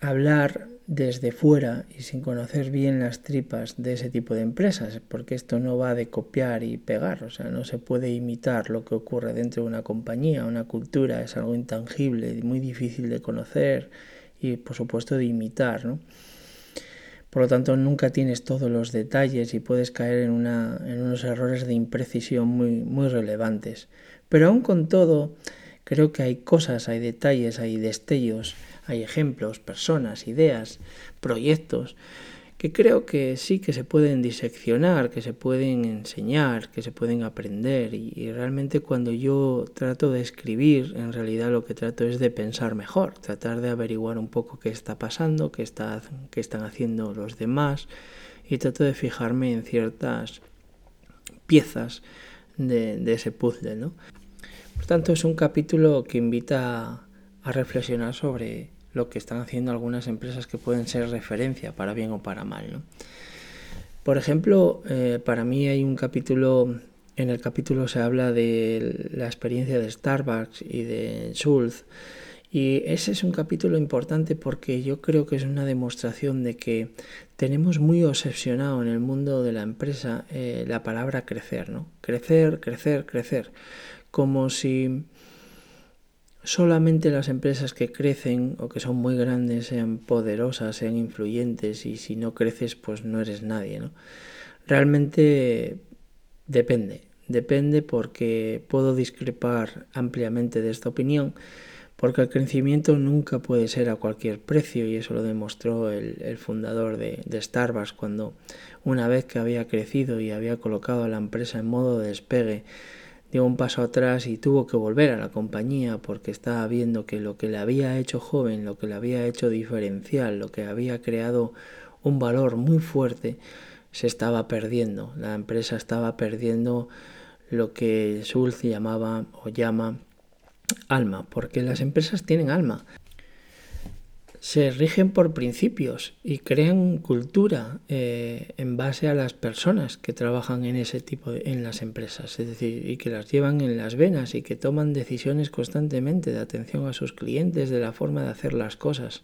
hablar desde fuera y sin conocer bien las tripas de ese tipo de empresas, porque esto no va de copiar y pegar, o sea, no se puede imitar lo que ocurre dentro de una compañía, una cultura, es algo intangible, muy difícil de conocer y por supuesto de imitar, ¿no? Por lo tanto, nunca tienes todos los detalles y puedes caer en, una, en unos errores de imprecisión muy, muy relevantes. Pero aún con todo, creo que hay cosas, hay detalles, hay destellos hay ejemplos, personas, ideas, proyectos que creo que sí que se pueden diseccionar, que se pueden enseñar, que se pueden aprender y, realmente cuando yo trato de escribir, en realidad lo que trato es de pensar mejor, tratar de averiguar un poco qué está pasando, qué, está, qué están haciendo los demás y trato de fijarme en ciertas piezas de, de ese puzzle. ¿no? Por tanto, es un capítulo que invita a reflexionar sobre lo que están haciendo algunas empresas que pueden ser referencia para bien o para mal. ¿no? Por ejemplo, eh, para mí hay un capítulo, en el capítulo se habla de la experiencia de Starbucks y de Schultz. Y ese es un capítulo importante porque yo creo que es una demostración de que tenemos muy obsesionado en el mundo de la empresa eh, la palabra crecer, ¿no? Crecer, crecer, crecer. Como si solamente las empresas que crecen o que son muy grandes sean poderosas, sean influyentes y si no creces pues no eres nadie, ¿no? Realmente depende, depende porque puedo discrepar ampliamente de esta opinión porque el crecimiento nunca puede ser a cualquier precio y eso lo demostró el, fundador de, de, Starbucks cuando una vez que había crecido y había colocado a la empresa en modo de despegue dio un paso atrás y tuvo que volver a la compañía porque estaba viendo que lo que le había hecho joven, lo que le había hecho diferencial, lo que había creado un valor muy fuerte, se estaba perdiendo. La empresa estaba perdiendo lo que Schultz llamaba o llama alma, porque las empresas tienen alma se rigen por principios y crean cultura eh, en base a las personas que trabajan en ese tipo de, en las empresas, es decir, y que las llevan en las venas y que toman decisiones constantemente de atención a sus clientes, de la forma de hacer las cosas.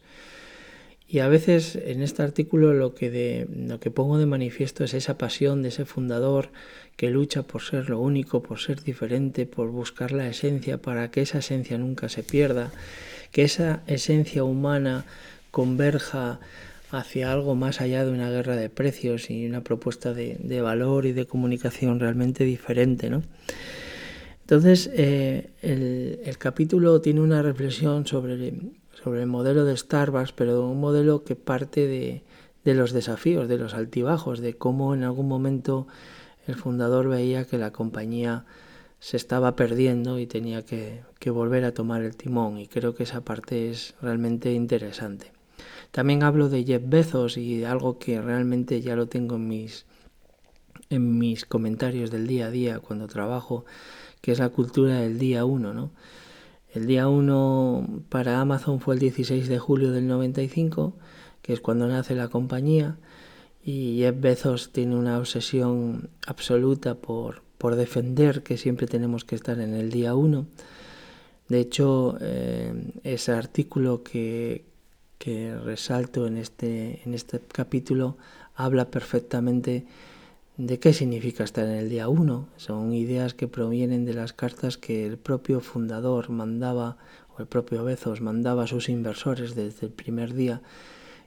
Y a veces en este artículo lo que, de, lo que pongo de manifiesto es esa pasión de ese fundador que lucha por ser lo único, por ser diferente, por buscar la esencia para que esa esencia nunca se pierda que esa esencia humana converja hacia algo más allá de una guerra de precios y una propuesta de, valor y de comunicación realmente diferente. ¿no? Entonces, eh, el, capítulo tiene una reflexión sobre, sobre el modelo de Starbucks, pero un modelo que parte de, de los desafíos, de los altibajos, de cómo en algún momento el fundador veía que la compañía se estaba perdiendo y tenía que, volver a tomar el timón y creo que esa parte es realmente interesante. También hablo de Jeff Bezos y de algo que realmente ya lo tengo en mis, en mis comentarios del día a día cuando trabajo, que es la cultura del día 1. ¿no? El día 1 para Amazon fue el 16 de julio del 95, que es cuando nace la compañía, y Jeff Bezos tiene una obsesión absoluta por, por defender que siempre tenemos que estar en el día 1. De hecho, eh, ese artículo que, que resalto en este, en este capítulo habla perfectamente de qué significa estar en el día 1. Son ideas que provienen de las cartas que el propio fundador mandaba, o el propio Bezos mandaba a sus inversores desde el primer día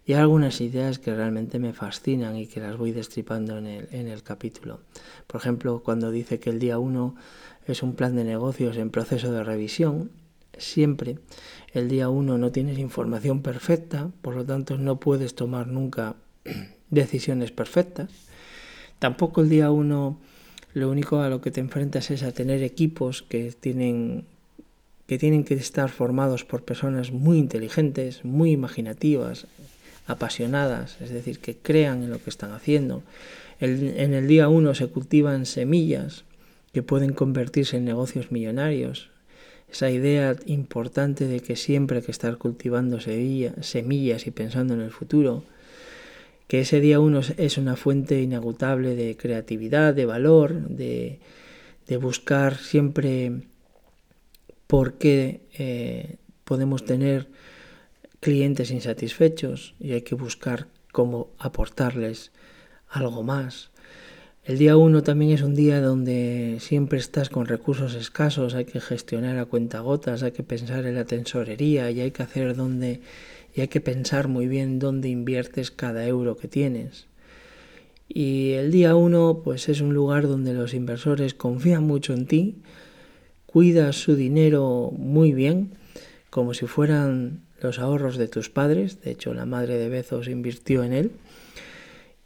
y hay algunas ideas que realmente me fascinan y que las voy destripando en el, en el capítulo. Por ejemplo, cuando dice que el día 1 es un plan de negocios en proceso de revisión, siempre el día 1 no tienes información perfecta, por lo tanto no puedes tomar nunca decisiones perfectas. Tampoco el día 1 lo único a lo que te enfrentas es a tener equipos que tienen que tienen que estar formados por personas muy inteligentes, muy imaginativas, apasionadas, es decir, que crean en lo que están haciendo. en el día uno se cultivan semillas que pueden convertirse en negocios millonarios. Esa idea importante de que siempre hay que estar cultivando semillas y pensando en el futuro, que ese día uno es una fuente inagotable de creatividad, de valor, de, buscar siempre por qué eh, podemos tener clientes insatisfechos y hay que buscar cómo aportarles algo más. El día uno también es un día donde siempre estás con recursos escasos, hay que gestionar a cuentagotas, hay que pensar en la tesorería y hay que hacer donde y hay que pensar muy bien dónde inviertes cada euro que tienes. Y el día uno pues es un lugar donde los inversores confían mucho en ti, cuidas su dinero muy bien, como si fueran los ahorros de tus padres, de hecho la madre de Bezos invirtió en él,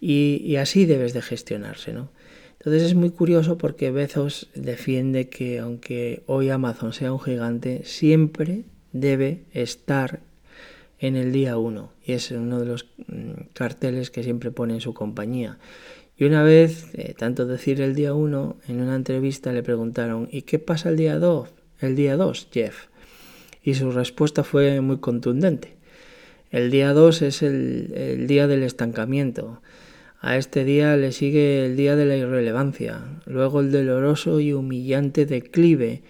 y, así debes de gestionarse, ¿no? Entonces es muy curioso porque Bezos defiende que aunque hoy Amazon sea un gigante, siempre debe estar en el día uno. Y es uno de los mm, carteles que siempre pone en su compañía. Y una vez, eh, tanto decir el día uno, en una entrevista le preguntaron, ¿y qué pasa el día dos? El día 2, Jeff. Y su respuesta fue muy contundente. El día 2 es el, día del estancamiento. A este día le sigue el día de la irrelevancia, luego el doloroso y humillante declive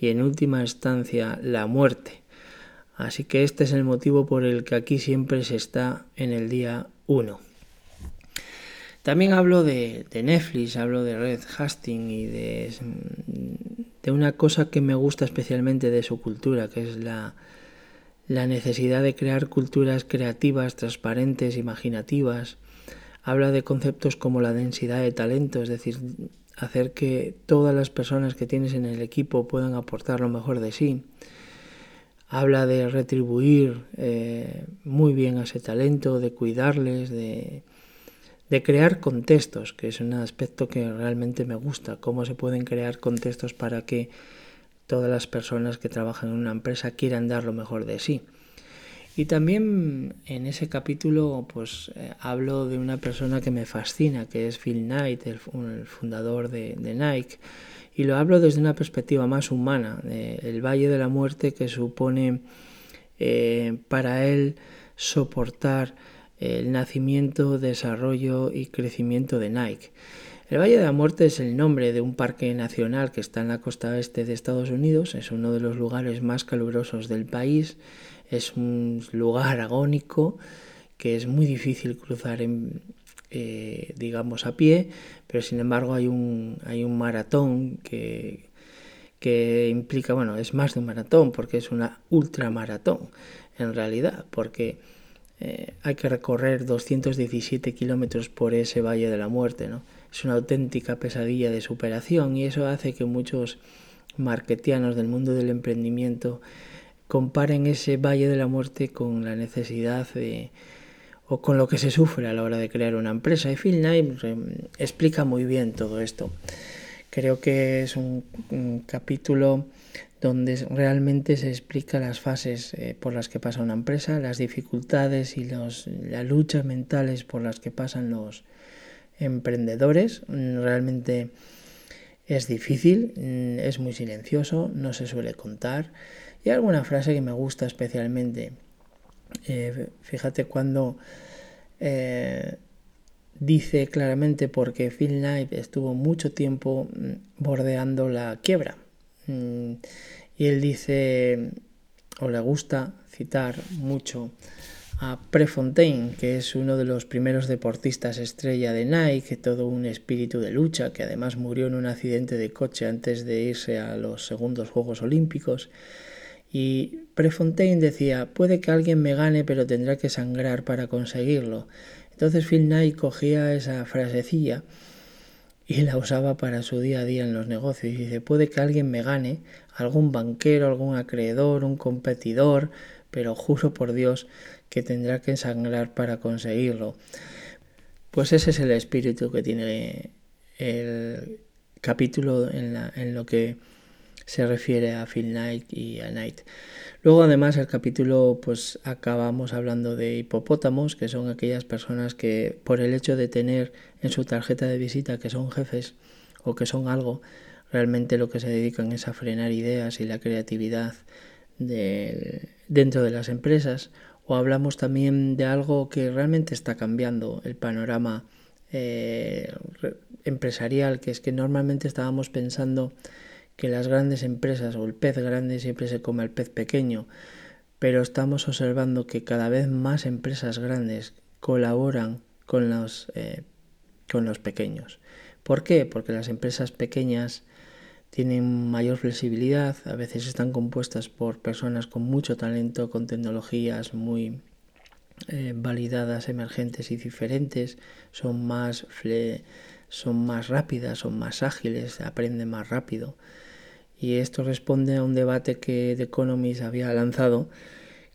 y en última instancia la muerte. Así que este es el motivo por el que aquí siempre se está en el día 1. También hablo de, Netflix, hablo de Red Hastings y de, de, una cosa que me gusta especialmente de su cultura, que es la, la necesidad de crear culturas creativas, transparentes, imaginativas, habla de conceptos como la densidad de talento, es decir, hacer que todas las personas que tienes en el equipo puedan aportar lo mejor de sí. Habla de retribuir eh, muy bien a ese talento, de cuidarles, de, de crear contextos, que es un aspecto que realmente me gusta, cómo se pueden crear contextos para que todas las personas que trabajan en una empresa quieran dar lo mejor de sí. Y también en ese capítulo pues eh, hablo de una persona que me fascina, que es Phil Knight, el, fundador de, Nike, y lo hablo desde una perspectiva más humana, el Valle de la Muerte que supone eh, para él soportar el nacimiento, desarrollo y crecimiento de Nike. El Valle de la Muerte es el nombre de un parque nacional que está en la costa este de Estados Unidos, es uno de los lugares más calurosos del país es un lugar agónico que es muy difícil cruzar en, eh, digamos a pie, pero sin embargo hay un, hay un maratón que, que implica, bueno, es más de un maratón porque es una ultramaratón en realidad, porque eh, hay que recorrer 217 kilómetros por ese Valle de la Muerte, ¿no? Es una auténtica pesadilla de superación y eso hace que muchos marketianos del mundo del emprendimiento comparen ese valle de la muerte con la necesidad de, o con lo que se sufre a la hora de crear una empresa. Y Phil Knight explica muy bien todo esto. Creo que es un, capítulo donde realmente se explica las fases eh, por las que pasa una empresa, las dificultades y los, las luchas mentales por las que pasan los emprendedores. Realmente es difícil, es muy silencioso, no se suele contar. Y alguna frase que me gusta especialmente. Eh, fíjate cuando eh, dice claramente porque Phil Knight estuvo mucho tiempo mm, bordeando la quiebra. Mm, y él dice, o le gusta citar mucho a Prefontaine, que es uno de los primeros deportistas estrella de Nike, todo un espíritu de lucha, que además murió en un accidente de coche antes de irse a los segundos Juegos Olímpicos. Y Prefontaine decía, puede que alguien me gane, pero tendrá que sangrar para conseguirlo. Entonces Phil Knight cogía esa frasecilla y la usaba para su día a día en los negocios. Y dice, puede que alguien me gane, algún banquero, algún acreedor, un competidor, pero juro por Dios que tendrá que sangrar para conseguirlo. Pues ese es el espíritu que tiene el capítulo en, en lo que se refiere a Phil Knight y a Knight. Luego además el capítulo pues acabamos hablando de hipopótamos, que son aquellas personas que por el hecho de tener en su tarjeta de visita que son jefes o que son algo, realmente lo que se dedican es a frenar ideas y la creatividad dentro de las empresas o hablamos también de algo que realmente está cambiando el panorama eh, empresarial, que es que normalmente estábamos pensando que las grandes empresas o el pez grande siempre se come al pez pequeño, pero estamos observando que cada vez más empresas grandes colaboran con los, eh, con los pequeños. ¿Por qué? Porque las empresas pequeñas tienen mayor flexibilidad, a veces están compuestas por personas con mucho talento, con tecnologías muy eh, validadas, emergentes y diferentes, son más, son más rápidas, son más ágiles, aprenden más rápido. Y esto responde a un debate que The Economist había lanzado,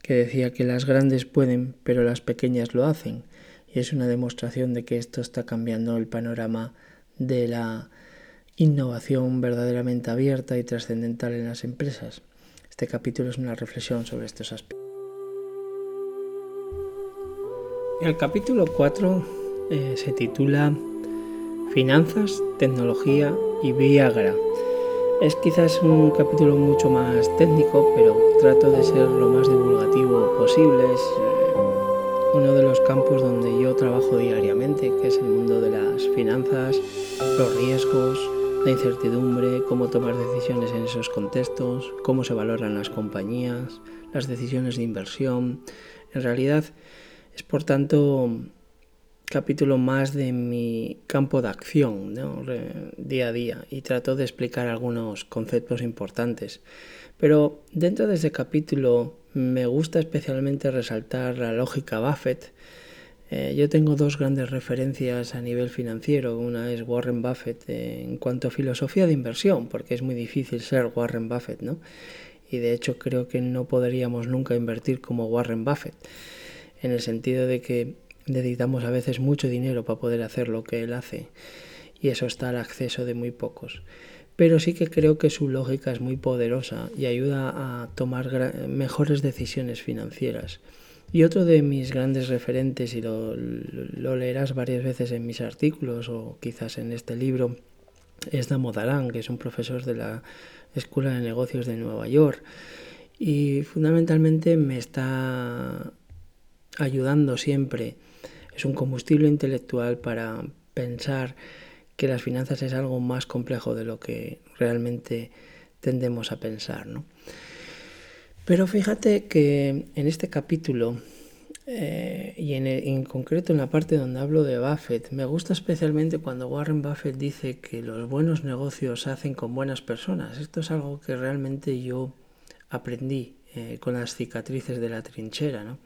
que decía que las grandes pueden, pero las pequeñas lo hacen. Y es una demostración de que esto está cambiando el panorama de la innovación verdaderamente abierta y trascendental en las empresas. Este capítulo es una reflexión sobre estos aspectos. El capítulo 4 eh, se titula Finanzas, Tecnología y Viagra. Es quizás un capítulo mucho más técnico, pero trato de ser lo más divulgativo posible. Es eh, uno de los campos donde yo trabajo diariamente, que es el mundo de las finanzas, los riesgos, la incertidumbre, cómo tomar decisiones en esos contextos, cómo se valoran las compañías, las decisiones de inversión. En realidad es por tanto capítulo más de mi campo de acción día a día y trato de explicar algunos conceptos importantes. Pero dentro de ese capítulo me gusta especialmente resaltar la lógica Buffett eh, yo tengo dos grandes referencias a nivel financiero. Una es Warren Buffett eh, en cuanto a filosofía de inversión, porque es muy difícil ser Warren Buffett, ¿no? Y de hecho creo que no podríamos nunca invertir como Warren Buffett, en el sentido de que necesitamos a veces mucho dinero para poder hacer lo que él hace, y eso está al acceso de muy pocos. Pero sí que creo que su lógica es muy poderosa y ayuda a tomar mejores decisiones financieras. Y otro de mis grandes referentes, y lo, leerás varias veces en mis artículos o quizás en este libro, es Damodaran, que es un profesor de la Escuela de Negocios de Nueva York. Y fundamentalmente me está ayudando siempre. Es un combustible intelectual para pensar que las finanzas es algo más complejo de lo que realmente tendemos a pensar. ¿no? Pero fíjate que en este capítulo, eh, y en, en, concreto en la parte donde hablo de Buffett, me gusta especialmente cuando Warren Buffett dice que los buenos negocios se hacen con buenas personas. Esto es algo que realmente yo aprendí eh, con las cicatrices de la trinchera. ¿no?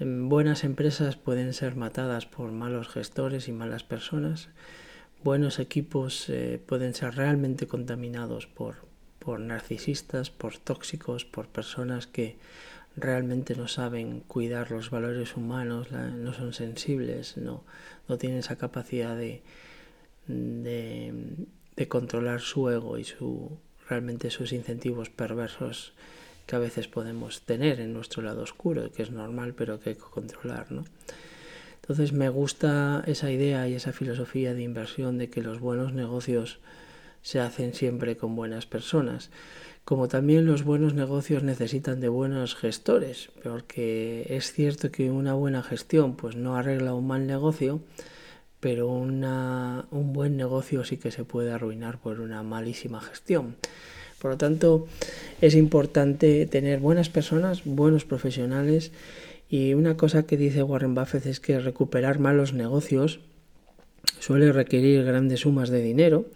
Buenas empresas pueden ser matadas por malos gestores y malas personas. Buenos equipos eh, pueden ser realmente contaminados por, por narcisistas, por tóxicos, por personas que realmente no saben cuidar los valores humanos, no son sensibles, no, no tienen esa capacidad de, de, controlar su ego y su, realmente sus incentivos perversos que a veces podemos tener en nuestro lado oscuro, que es normal pero que hay que controlar. ¿no? Entonces me gusta esa idea y esa filosofía de inversión de que los buenos negocios se hacen siempre con buenas personas. Como también los buenos negocios necesitan de buenos gestores, porque es cierto que una buena gestión pues no arregla un mal negocio, pero una, un buen negocio sí que se puede arruinar por una malísima gestión. Por lo tanto, es importante tener buenas personas, buenos profesionales y una cosa que dice Warren Buffett es que recuperar malos negocios suele requerir grandes sumas de dinero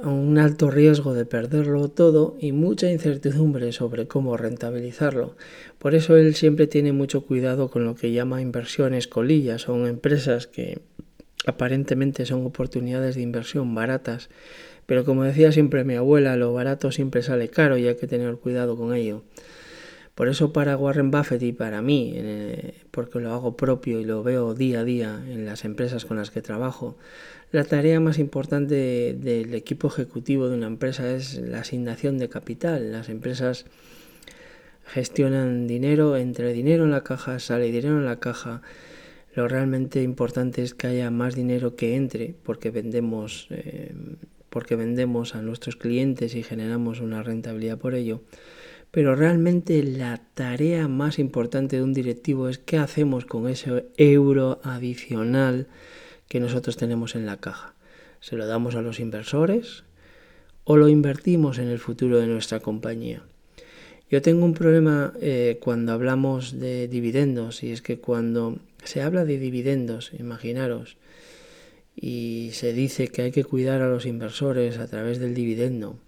un alto riesgo de perderlo todo y mucha incertidumbre sobre cómo rentabilizarlo. Por eso él siempre tiene mucho cuidado con lo que llama inversiones colillas, son empresas que aparentemente son oportunidades de inversión baratas, pero como decía siempre mi abuela, lo barato siempre sale caro y hay que tener cuidado con ello. Por eso para Warren Buffett y para mí, eh, porque lo hago propio y lo veo día a día en las empresas con las que trabajo, la tarea más importante del equipo ejecutivo de una empresa es la asignación de capital. Las empresas gestionan dinero, entre dinero en la caja, sale dinero en la caja. Lo realmente importante es que haya más dinero que entre porque vendemos, eh, porque vendemos a nuestros clientes y generamos una rentabilidad por ello pero realmente la tarea más importante de un directivo es qué hacemos con ese euro adicional que nosotros tenemos en la caja. ¿Se lo damos a los inversores o lo invertimos en el futuro de nuestra compañía? Yo tengo un problema eh, cuando hablamos de dividendos y es que cuando se habla de dividendos, imaginaros, y se dice que hay que cuidar a los inversores a través del dividendo,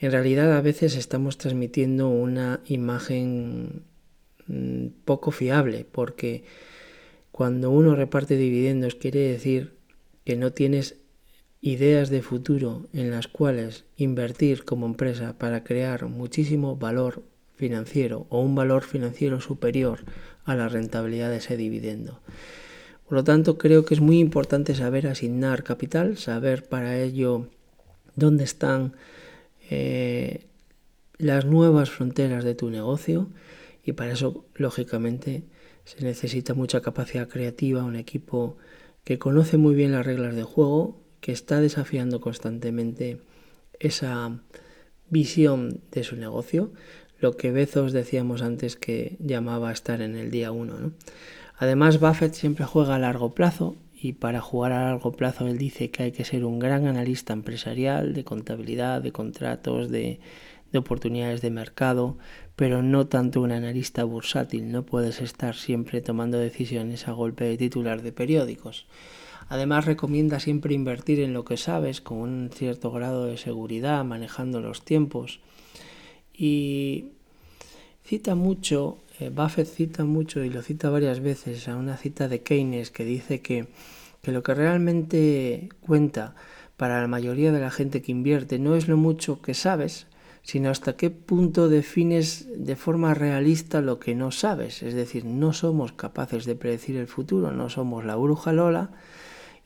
en realidad a veces estamos transmitiendo una imagen mm, poco fiable porque cuando uno reparte dividendos quiere decir que no tienes ideas de futuro en las cuales invertir como empresa para crear muchísimo valor financiero o un valor financiero superior a la rentabilidad de ese dividendo. Por lo tanto, creo que es muy importante saber asignar capital, saber para ello dónde están eh, las nuevas fronteras de tu negocio y para eso, lógicamente, se necesita mucha capacidad creativa, un equipo que conoce muy bien las reglas de juego, que está desafiando constantemente esa visión de su negocio, lo que Bezos decíamos antes que llamaba estar en el día uno. Además, Buffett siempre juega a largo plazo y para jugar a largo plazo él dice que hay que ser un gran analista empresarial, de contabilidad, de contratos, de, de oportunidades de mercado, pero no tanto un analista bursátil. No puedes estar siempre tomando decisiones a golpe de titular de periódicos. Además recomienda siempre invertir en lo que sabes con un cierto grado de seguridad, manejando los tiempos. Y cita mucho, eh, Buffett cita mucho y lo cita varias veces a una cita de Keynes que dice que, que lo que realmente cuenta para la mayoría de la gente que invierte no es lo mucho que sabes, sino hasta qué punto defines de forma realista lo que no sabes. Es decir, no somos capaces de predecir el futuro, no somos la bruja Lola,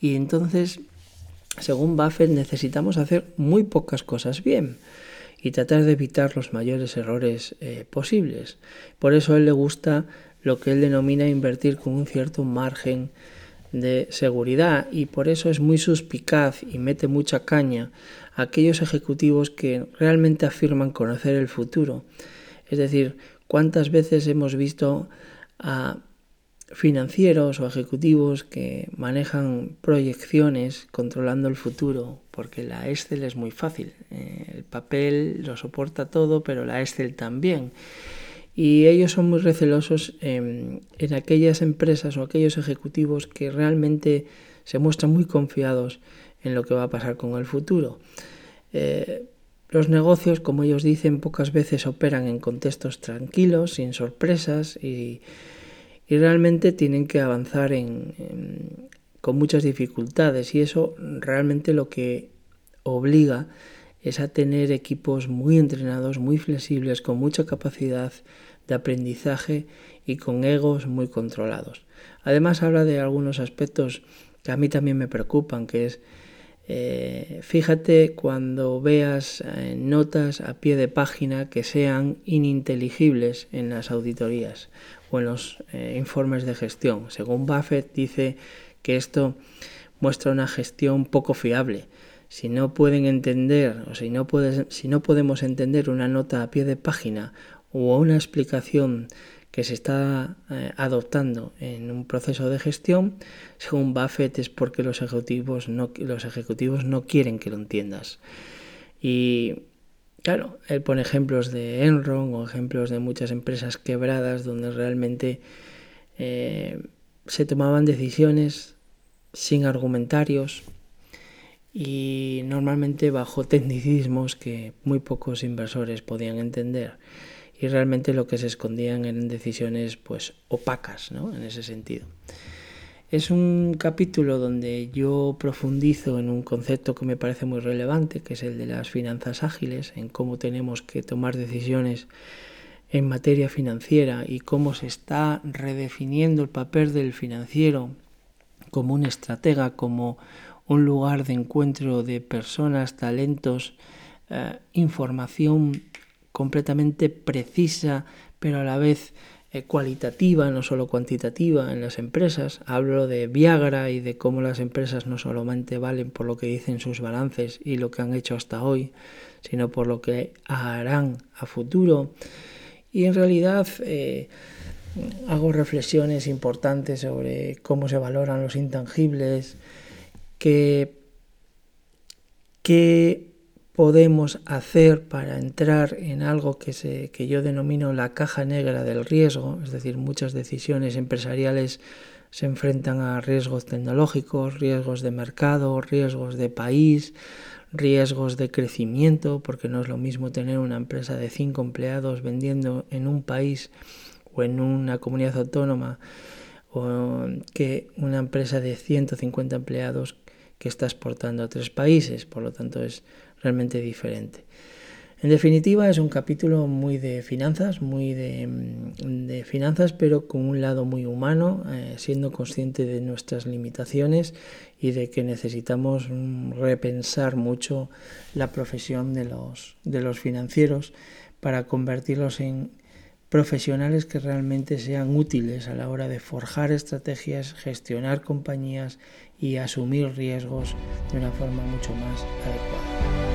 y entonces, según Buffett, necesitamos hacer muy pocas cosas bien y tratar de evitar los mayores errores eh, posibles. Por eso a él le gusta lo que él denomina invertir con un cierto margen de seguridad y por eso es muy suspicaz y mete mucha caña a aquellos ejecutivos que realmente afirman conocer el futuro. Es decir, ¿cuántas veces hemos visto a financieros o ejecutivos que manejan proyecciones controlando el futuro, porque la Excel es muy fácil. Eh, el papel lo soporta todo, pero la Excel también. Y ellos son muy recelosos en aquellas empresas o aquellos ejecutivos que realmente se muestran muy confiados en lo que va a pasar con el futuro. Eh, los negocios, como ellos dicen, pocas veces operan en contextos tranquilos, sin sorpresas y y realmente tienen que avanzar con muchas dificultades y eso realmente lo que obliga es a tener equipos muy entrenados, muy flexibles, con mucha capacidad de aprendizaje y con egos muy controlados. Además habla de algunos aspectos que a mí también me preocupan, que es eh, fíjate cuando veas eh, notas a pie de página que sean ininteligibles en las auditorías en los eh, informes de gestión. Según Buffett dice que esto muestra una gestión poco fiable. Si no pueden entender o si no, puedes, podemos entender una nota a pie de página o una explicación que se está eh, adoptando en un proceso de gestión, según Buffett es porque los ejecutivos no, los ejecutivos no quieren que lo entiendas. Y Claro, él pone ejemplos de Enron o ejemplos de muchas empresas quebradas donde realmente eh, se tomaban decisiones sin argumentarios y normalmente bajo tecnicismos que muy pocos inversores podían entender y realmente lo que se escondían eran decisiones pues opacas ¿no? en ese sentido. Es un capítulo donde yo profundizo en un concepto que me parece muy relevante, que es el de las finanzas ágiles, en cómo tenemos que tomar decisiones en materia financiera y cómo se está redefiniendo el papel del financiero como un estratega, como un lugar de encuentro de personas, talentos, eh, información completamente precisa, pero a la vez cualitativa, no solo cuantitativa en las empresas. Hablo de Viagra y de cómo las empresas no solamente valen por lo que dicen sus balances y lo que han hecho hasta hoy, sino por lo que harán a futuro. Y en realidad eh, hago reflexiones importantes sobre cómo se valoran los intangibles, qué, podemos hacer para entrar en algo que, se, que yo denomino la caja negra del riesgo, es decir, muchas decisiones empresariales se enfrentan a riesgos tecnológicos, riesgos de mercado, riesgos de país, riesgos de crecimiento, porque no es lo mismo tener una empresa de cinco empleados vendiendo en un país o en una comunidad autónoma que una empresa de 150 empleados que está exportando a tres países, por lo tanto es realmente diferente. En definitiva, es un capítulo muy de finanzas, muy de, mm, finanzas, pero con un lado muy humano, eh, siendo consciente de nuestras limitaciones y de que necesitamos mm, repensar mucho la profesión de los, de los financieros para convertirlos en profesionales que realmente sean útiles a la hora de forjar estrategias, gestionar compañías y asumir riesgos de una forma mucho más adecuada.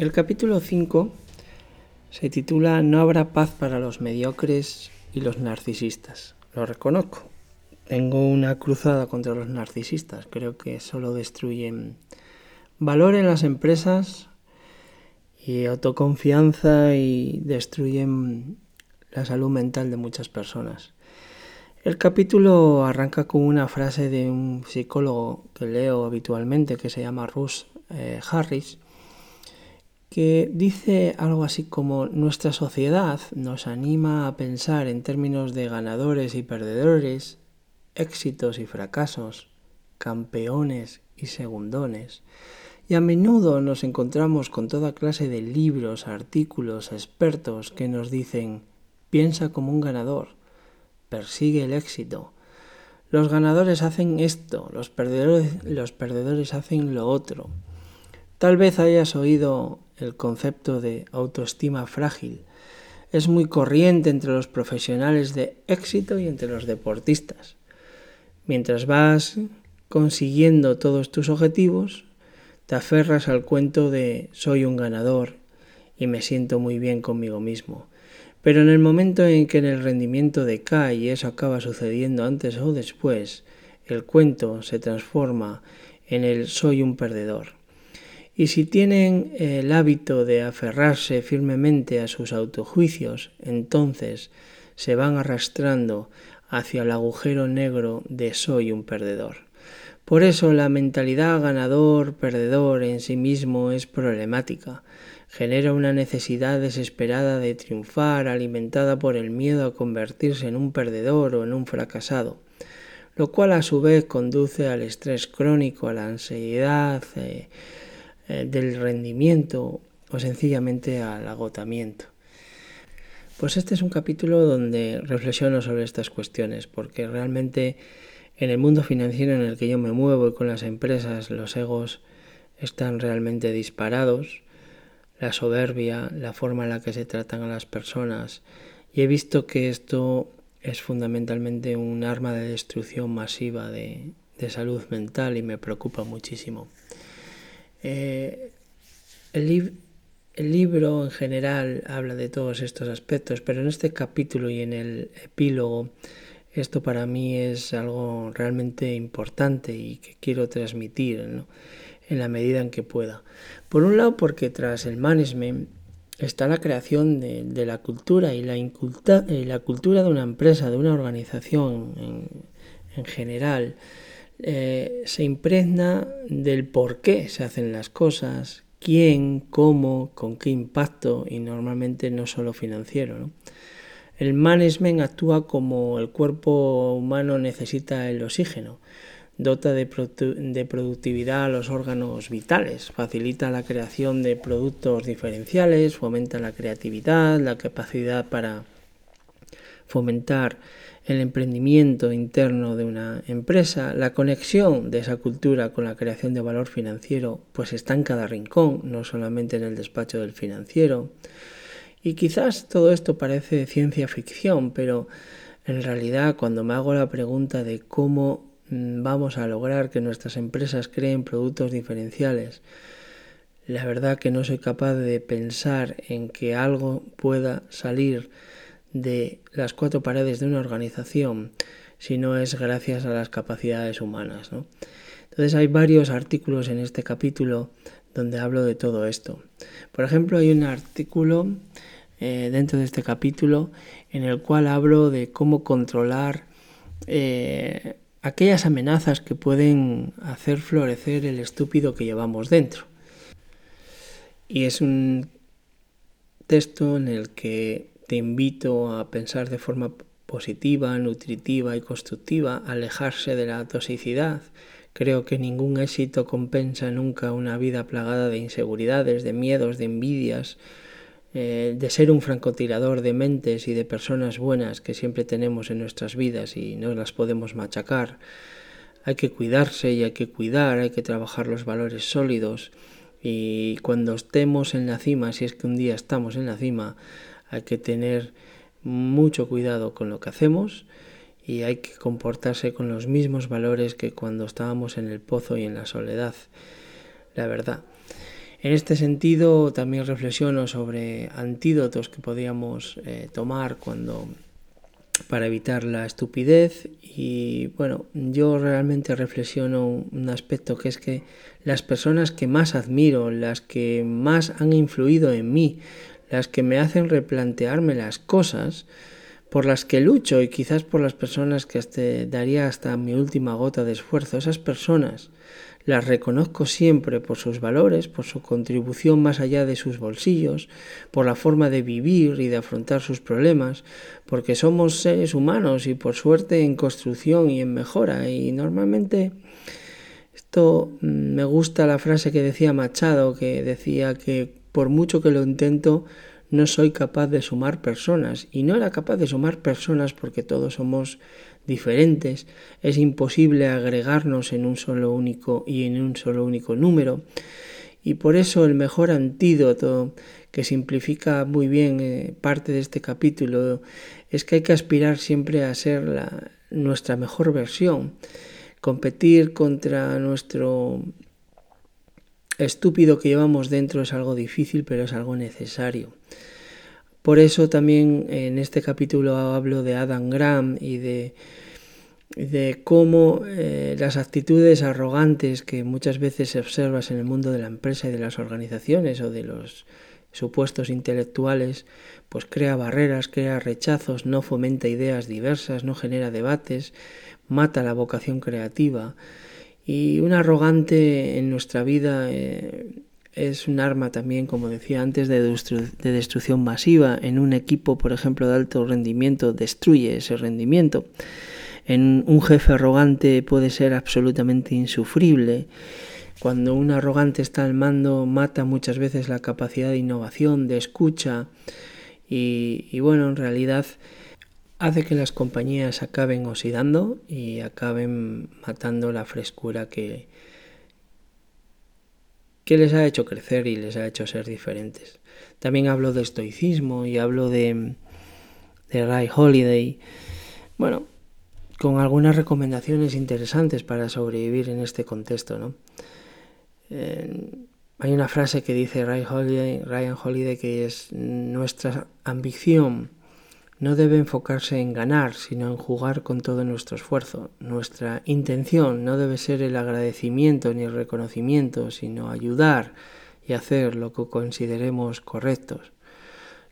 El capítulo 5 se titula No habrá paz para los mediocres y los narcisistas. Lo reconozco. Tengo una cruzada contra los narcisistas. Creo que solo destruyen valor en las empresas y autoconfianza y destruyen la salud mental de muchas personas. El capítulo arranca con una frase de un psicólogo que leo habitualmente que se llama Russ eh, Harris que dice algo así como nuestra sociedad nos anima a pensar en términos de ganadores y perdedores, éxitos y fracasos, campeones y segundones, y a menudo nos encontramos con toda clase de libros, artículos, expertos que nos dicen piensa como un ganador, persigue el éxito. Los ganadores hacen esto, los perdedores, los perdedores hacen lo otro. Tal vez hayas oído el concepto de autoestima frágil. Es muy corriente entre los profesionales de éxito y entre los deportistas. Mientras vas consiguiendo todos tus objetivos, te aferras al cuento de soy un ganador y me siento muy bien conmigo mismo. Pero en el momento en que el rendimiento decae y eso acaba sucediendo antes o después, el cuento se transforma en el soy un perdedor. Y si tienen el hábito de aferrarse firmemente a sus autojuicios, entonces se van arrastrando hacia el agujero negro de soy un perdedor. Por eso la mentalidad ganador-perdedor en sí mismo es problemática. Genera una necesidad desesperada de triunfar alimentada por el miedo a convertirse en un perdedor o en un fracasado, lo cual a su vez conduce al estrés crónico, a la ansiedad, eh, eh, del rendimiento o sencillamente al agotamiento. Pues este es un capítulo donde reflexiono sobre estas cuestiones, porque realmente en el mundo financiero en el que yo me muevo y con las empresas los egos están realmente disparados, la soberbia, la forma en la que se tratan a las personas, y he visto que esto es fundamentalmente un arma de destrucción masiva de, de salud mental y me preocupa muchísimo. Eh, el, libro en general habla de todos estos aspectos, pero en este capítulo y en el epílogo esto para mí es algo realmente importante y que quiero transmitir en la medida en que pueda. Por un lado, porque tras el management está la creación de, la cultura y la, la, cultura de una empresa, de una organización en, en general. Eh, se impregna del por qué se hacen las cosas, quién, cómo, con qué impacto y normalmente no solo financiero. El management actúa como el cuerpo humano necesita el oxígeno. Dota de, productividad a los órganos vitales, facilita la creación de productos diferenciales, fomenta la creatividad, la capacidad para fomentar el emprendimiento interno de una empresa, la conexión de esa cultura con la creación de valor financiero, pues está en cada rincón, no solamente en el despacho del financiero. Y quizás todo esto parece ciencia ficción, pero en realidad cuando me hago la pregunta de cómo mm, vamos a lograr que nuestras empresas creen productos diferenciales, la verdad que no soy capaz de pensar en que algo pueda salir de las cuatro paredes de una organización si no es gracias a las capacidades humanas. Entonces hay varios artículos en este capítulo donde hablo de todo esto. Por ejemplo, hay un artículo eh, dentro de este capítulo en el cual hablo de cómo controlar eh, aquellas amenazas que pueden hacer florecer el estúpido que llevamos dentro. Y es un texto en el que te invito a pensar de forma positiva, nutritiva y constructiva, alejarse de la toxicidad. Creo que ningún éxito compensa nunca una vida plagada de inseguridades, de miedos, de envidias, eh, de ser un francotirador de mentes y de personas buenas que siempre tenemos en nuestras vidas y no las podemos machacar. Hay que cuidarse y hay que cuidar, hay que trabajar los valores sólidos y cuando estemos en la cima, si es que un día estamos en la cima, hay que tener mucho cuidado con lo que hacemos y hay que comportarse con los mismos valores que cuando estábamos en el pozo y en la soledad. La verdad. En este sentido, también reflexiono sobre antídotos que podríamos eh, tomar cuando para evitar la estupidez y bueno, yo realmente reflexiono un aspecto que es que las personas que más admiro, las que más han influido en mí, las que me hacen replantearme las cosas, por las que lucho y quizás por las personas que hasta daría hasta mi última gota de esfuerzo, esas personas las reconozco siempre por sus valores, por su contribución más allá de sus bolsillos, por la forma de vivir y de afrontar sus problemas, porque somos seres humanos y por suerte en construcción y en mejora. Y normalmente esto mm, me gusta la frase que decía Machado, que decía que por mucho que lo intento, no soy capaz de sumar personas. Y no era capaz de sumar personas porque todos somos diferentes, es imposible agregarnos en un solo único y en un solo único número. Y por eso el mejor antídoto que simplifica muy bien eh, parte de este capítulo es que hay que aspirar siempre a ser la, nuestra mejor versión. Competir contra nuestro estúpido que llevamos dentro es algo difícil, pero es algo necesario. Por eso también en este capítulo hablo de Adam Graham y de, de cómo eh, las actitudes arrogantes que muchas veces observas en el mundo de la empresa y de las organizaciones o de los supuestos intelectuales, pues crea barreras, crea rechazos, no fomenta ideas diversas, no genera debates, mata la vocación creativa. Y un arrogante en nuestra vida eh, es un arma también, como decía antes, de, destrucción masiva. En un equipo, por ejemplo, de alto rendimiento, destruye ese rendimiento. En un jefe arrogante puede ser absolutamente insufrible. Cuando un arrogante está al mando, mata muchas veces la capacidad de innovación, de escucha. Y, y bueno, en realidad hace que las compañías acaben oxidando y acaben matando la frescura que, que les ha hecho crecer y les ha hecho ser diferentes. También hablo de estoicismo y hablo de, de Ray Holiday. Bueno, con algunas recomendaciones interesantes para sobrevivir en este contexto. ¿no? hay una frase que dice Ray Holiday, Ryan Holiday que es nuestra ambición no debe enfocarse en ganar, sino en jugar con todo nuestro esfuerzo. Nuestra intención no debe ser el agradecimiento ni el reconocimiento, sino ayudar y hacer lo que consideremos correctos.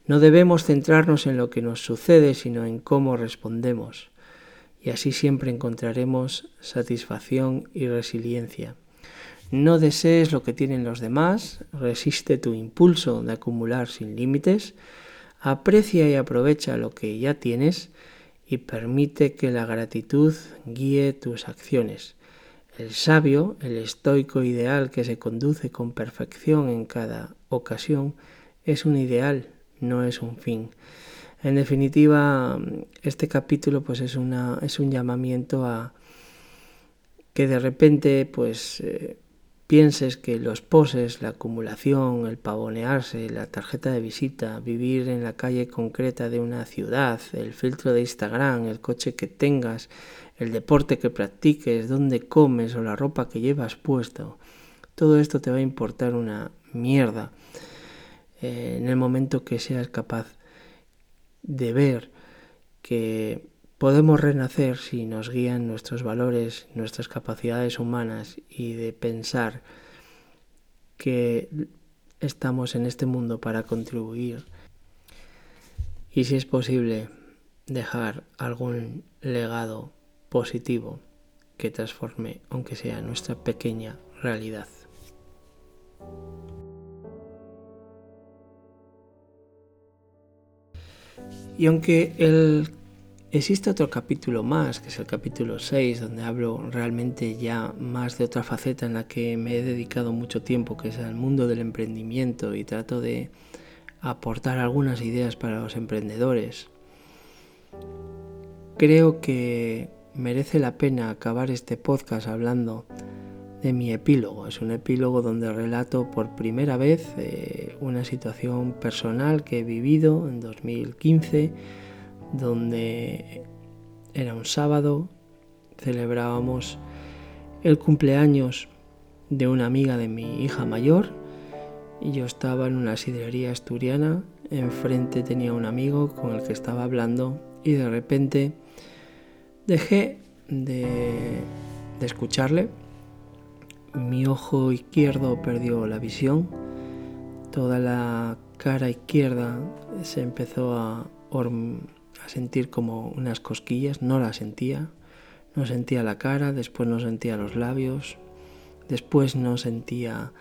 No debemos centrarnos en lo que nos sucede, sino en cómo respondemos. Y así siempre encontraremos satisfacción y resiliencia. No desees lo que tienen los demás, resiste tu impulso de acumular sin límites, Aprecia y aprovecha lo que ya tienes y permite que la gratitud guíe tus acciones. El sabio, el estoico ideal que se conduce con perfección en cada ocasión, es un ideal, no es un fin. En definitiva, este capítulo pues es, una, es un llamamiento a que de repente pues eh, pienses que los poses, la acumulación, el pavonearse, la tarjeta de visita, vivir en la calle concreta de una ciudad, el filtro de Instagram, el coche que tengas, el deporte que practiques, dónde comes o la ropa que llevas puesto, todo esto te va a importar una mierda eh, en el momento que seas capaz de ver que podemos renacer si nos guían nuestros valores, nuestras capacidades humanas y de pensar que estamos en este mundo para contribuir y si es posible dejar algún legado positivo que transforme, aunque sea nuestra pequeña realidad. Y aunque el, existe otro capítulo más, que es el capítulo 6, donde hablo realmente ya más de otra faceta en la que me he dedicado mucho tiempo, que es el mundo del emprendimiento, y trato de aportar algunas ideas para los emprendedores. Creo que merece la pena acabar este podcast hablando de mi epílogo. Es un epílogo donde relato por primera vez eh, una situación personal que he vivido en 2015, donde era un sábado, celebrábamos el cumpleaños de una amiga de mi hija mayor y yo estaba en una sidrería asturiana, enfrente tenía un amigo con el que estaba hablando y de repente dejé de, de escucharle. Mi ojo izquierdo perdió la visión, toda la cara izquierda se empezó a, sentir como unas cosquillas, no la sentía, no sentía la cara, después no sentía los labios, después no sentía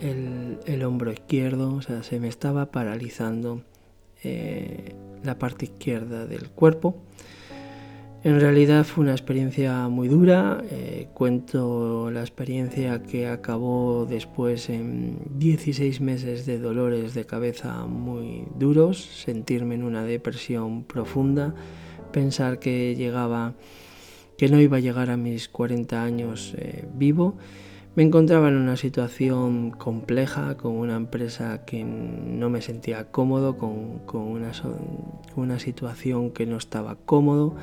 el, el hombro izquierdo, o sea, se me estaba paralizando eh, la parte izquierda del cuerpo en realidad fue una experiencia muy dura. Eh, cuento la experiencia que acabó después en 16 meses de dolores de cabeza muy duros, sentirme en una depresión profunda, pensar que llegaba, que no iba a llegar a mis 40 años eh, vivo. Me encontraba en una situación compleja, con una empresa que no me sentía cómodo, con, con una, una situación que no estaba cómodo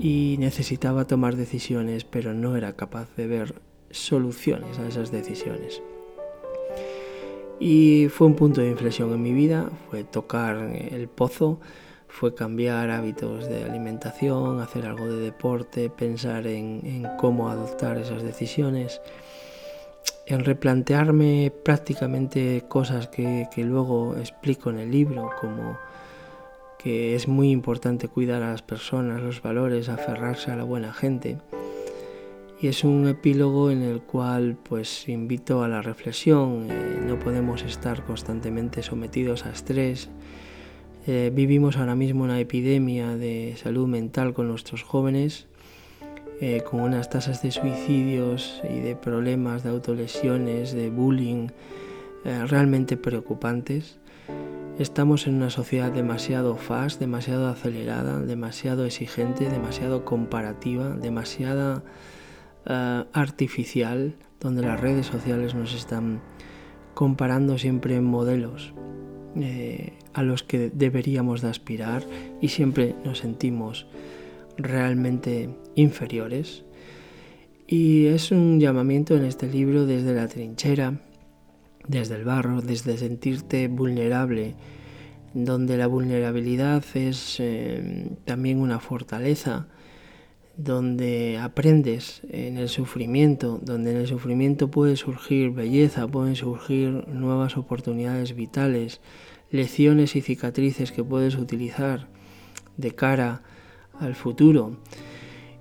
y necesitaba tomar decisiones, pero no era capaz de ver soluciones a esas decisiones. Y fue un punto de inflexión en mi vida, fue tocar el pozo, fue cambiar hábitos de alimentación, hacer algo de deporte, pensar en, cómo adoptar esas decisiones, en replantearme prácticamente cosas que, que luego explico en el libro, como que es muy importante cuidar a las personas, los valores, aferrarse a la buena gente. Y es un epílogo en el cual pues invito a la reflexión, eh, no podemos estar constantemente sometidos a estrés. Eh, vivimos ahora mismo una epidemia de salud mental con nuestros jóvenes, eh, con unas tasas de suicidios y de problemas de autolesiones, de bullying realmente preocupantes. Estamos en una sociedad demasiado fast, demasiado acelerada, demasiado exigente, demasiado comparativa, demasiado eh, artificial, donde las redes sociales nos están comparando siempre en modelos eh, a los que deberíamos de aspirar y siempre nos sentimos realmente inferiores. Y es un llamamiento en este libro desde la trinchera desde el barro, desde sentirte vulnerable, donde la vulnerabilidad es eh, también una fortaleza, donde aprendes en el sufrimiento, donde en el sufrimiento puede surgir belleza, pueden surgir nuevas oportunidades vitales, lecciones y cicatrices que puedes utilizar de cara al futuro.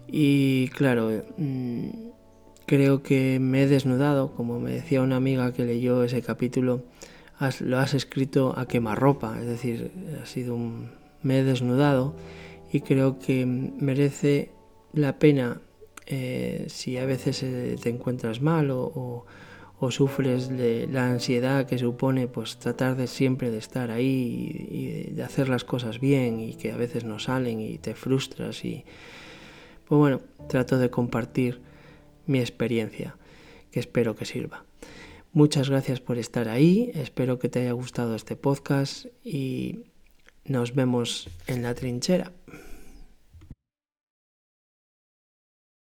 Y claro, mm, Creo que me he desnudado, como me decía una amiga que leyó ese capítulo, lo has escrito a quemarropa, es decir, ha sido un, me he desnudado y creo que merece la pena eh, si a veces eh, te encuentras mal o, sufres de la ansiedad que supone pues tratar de siempre de estar ahí y, de hacer las cosas bien y que a veces no salen y te frustras y pues bueno trato de compartir mi experiencia que espero que sirva. Muchas gracias por estar ahí espero que te haya gustado este podcast y nos vemos en la trinchera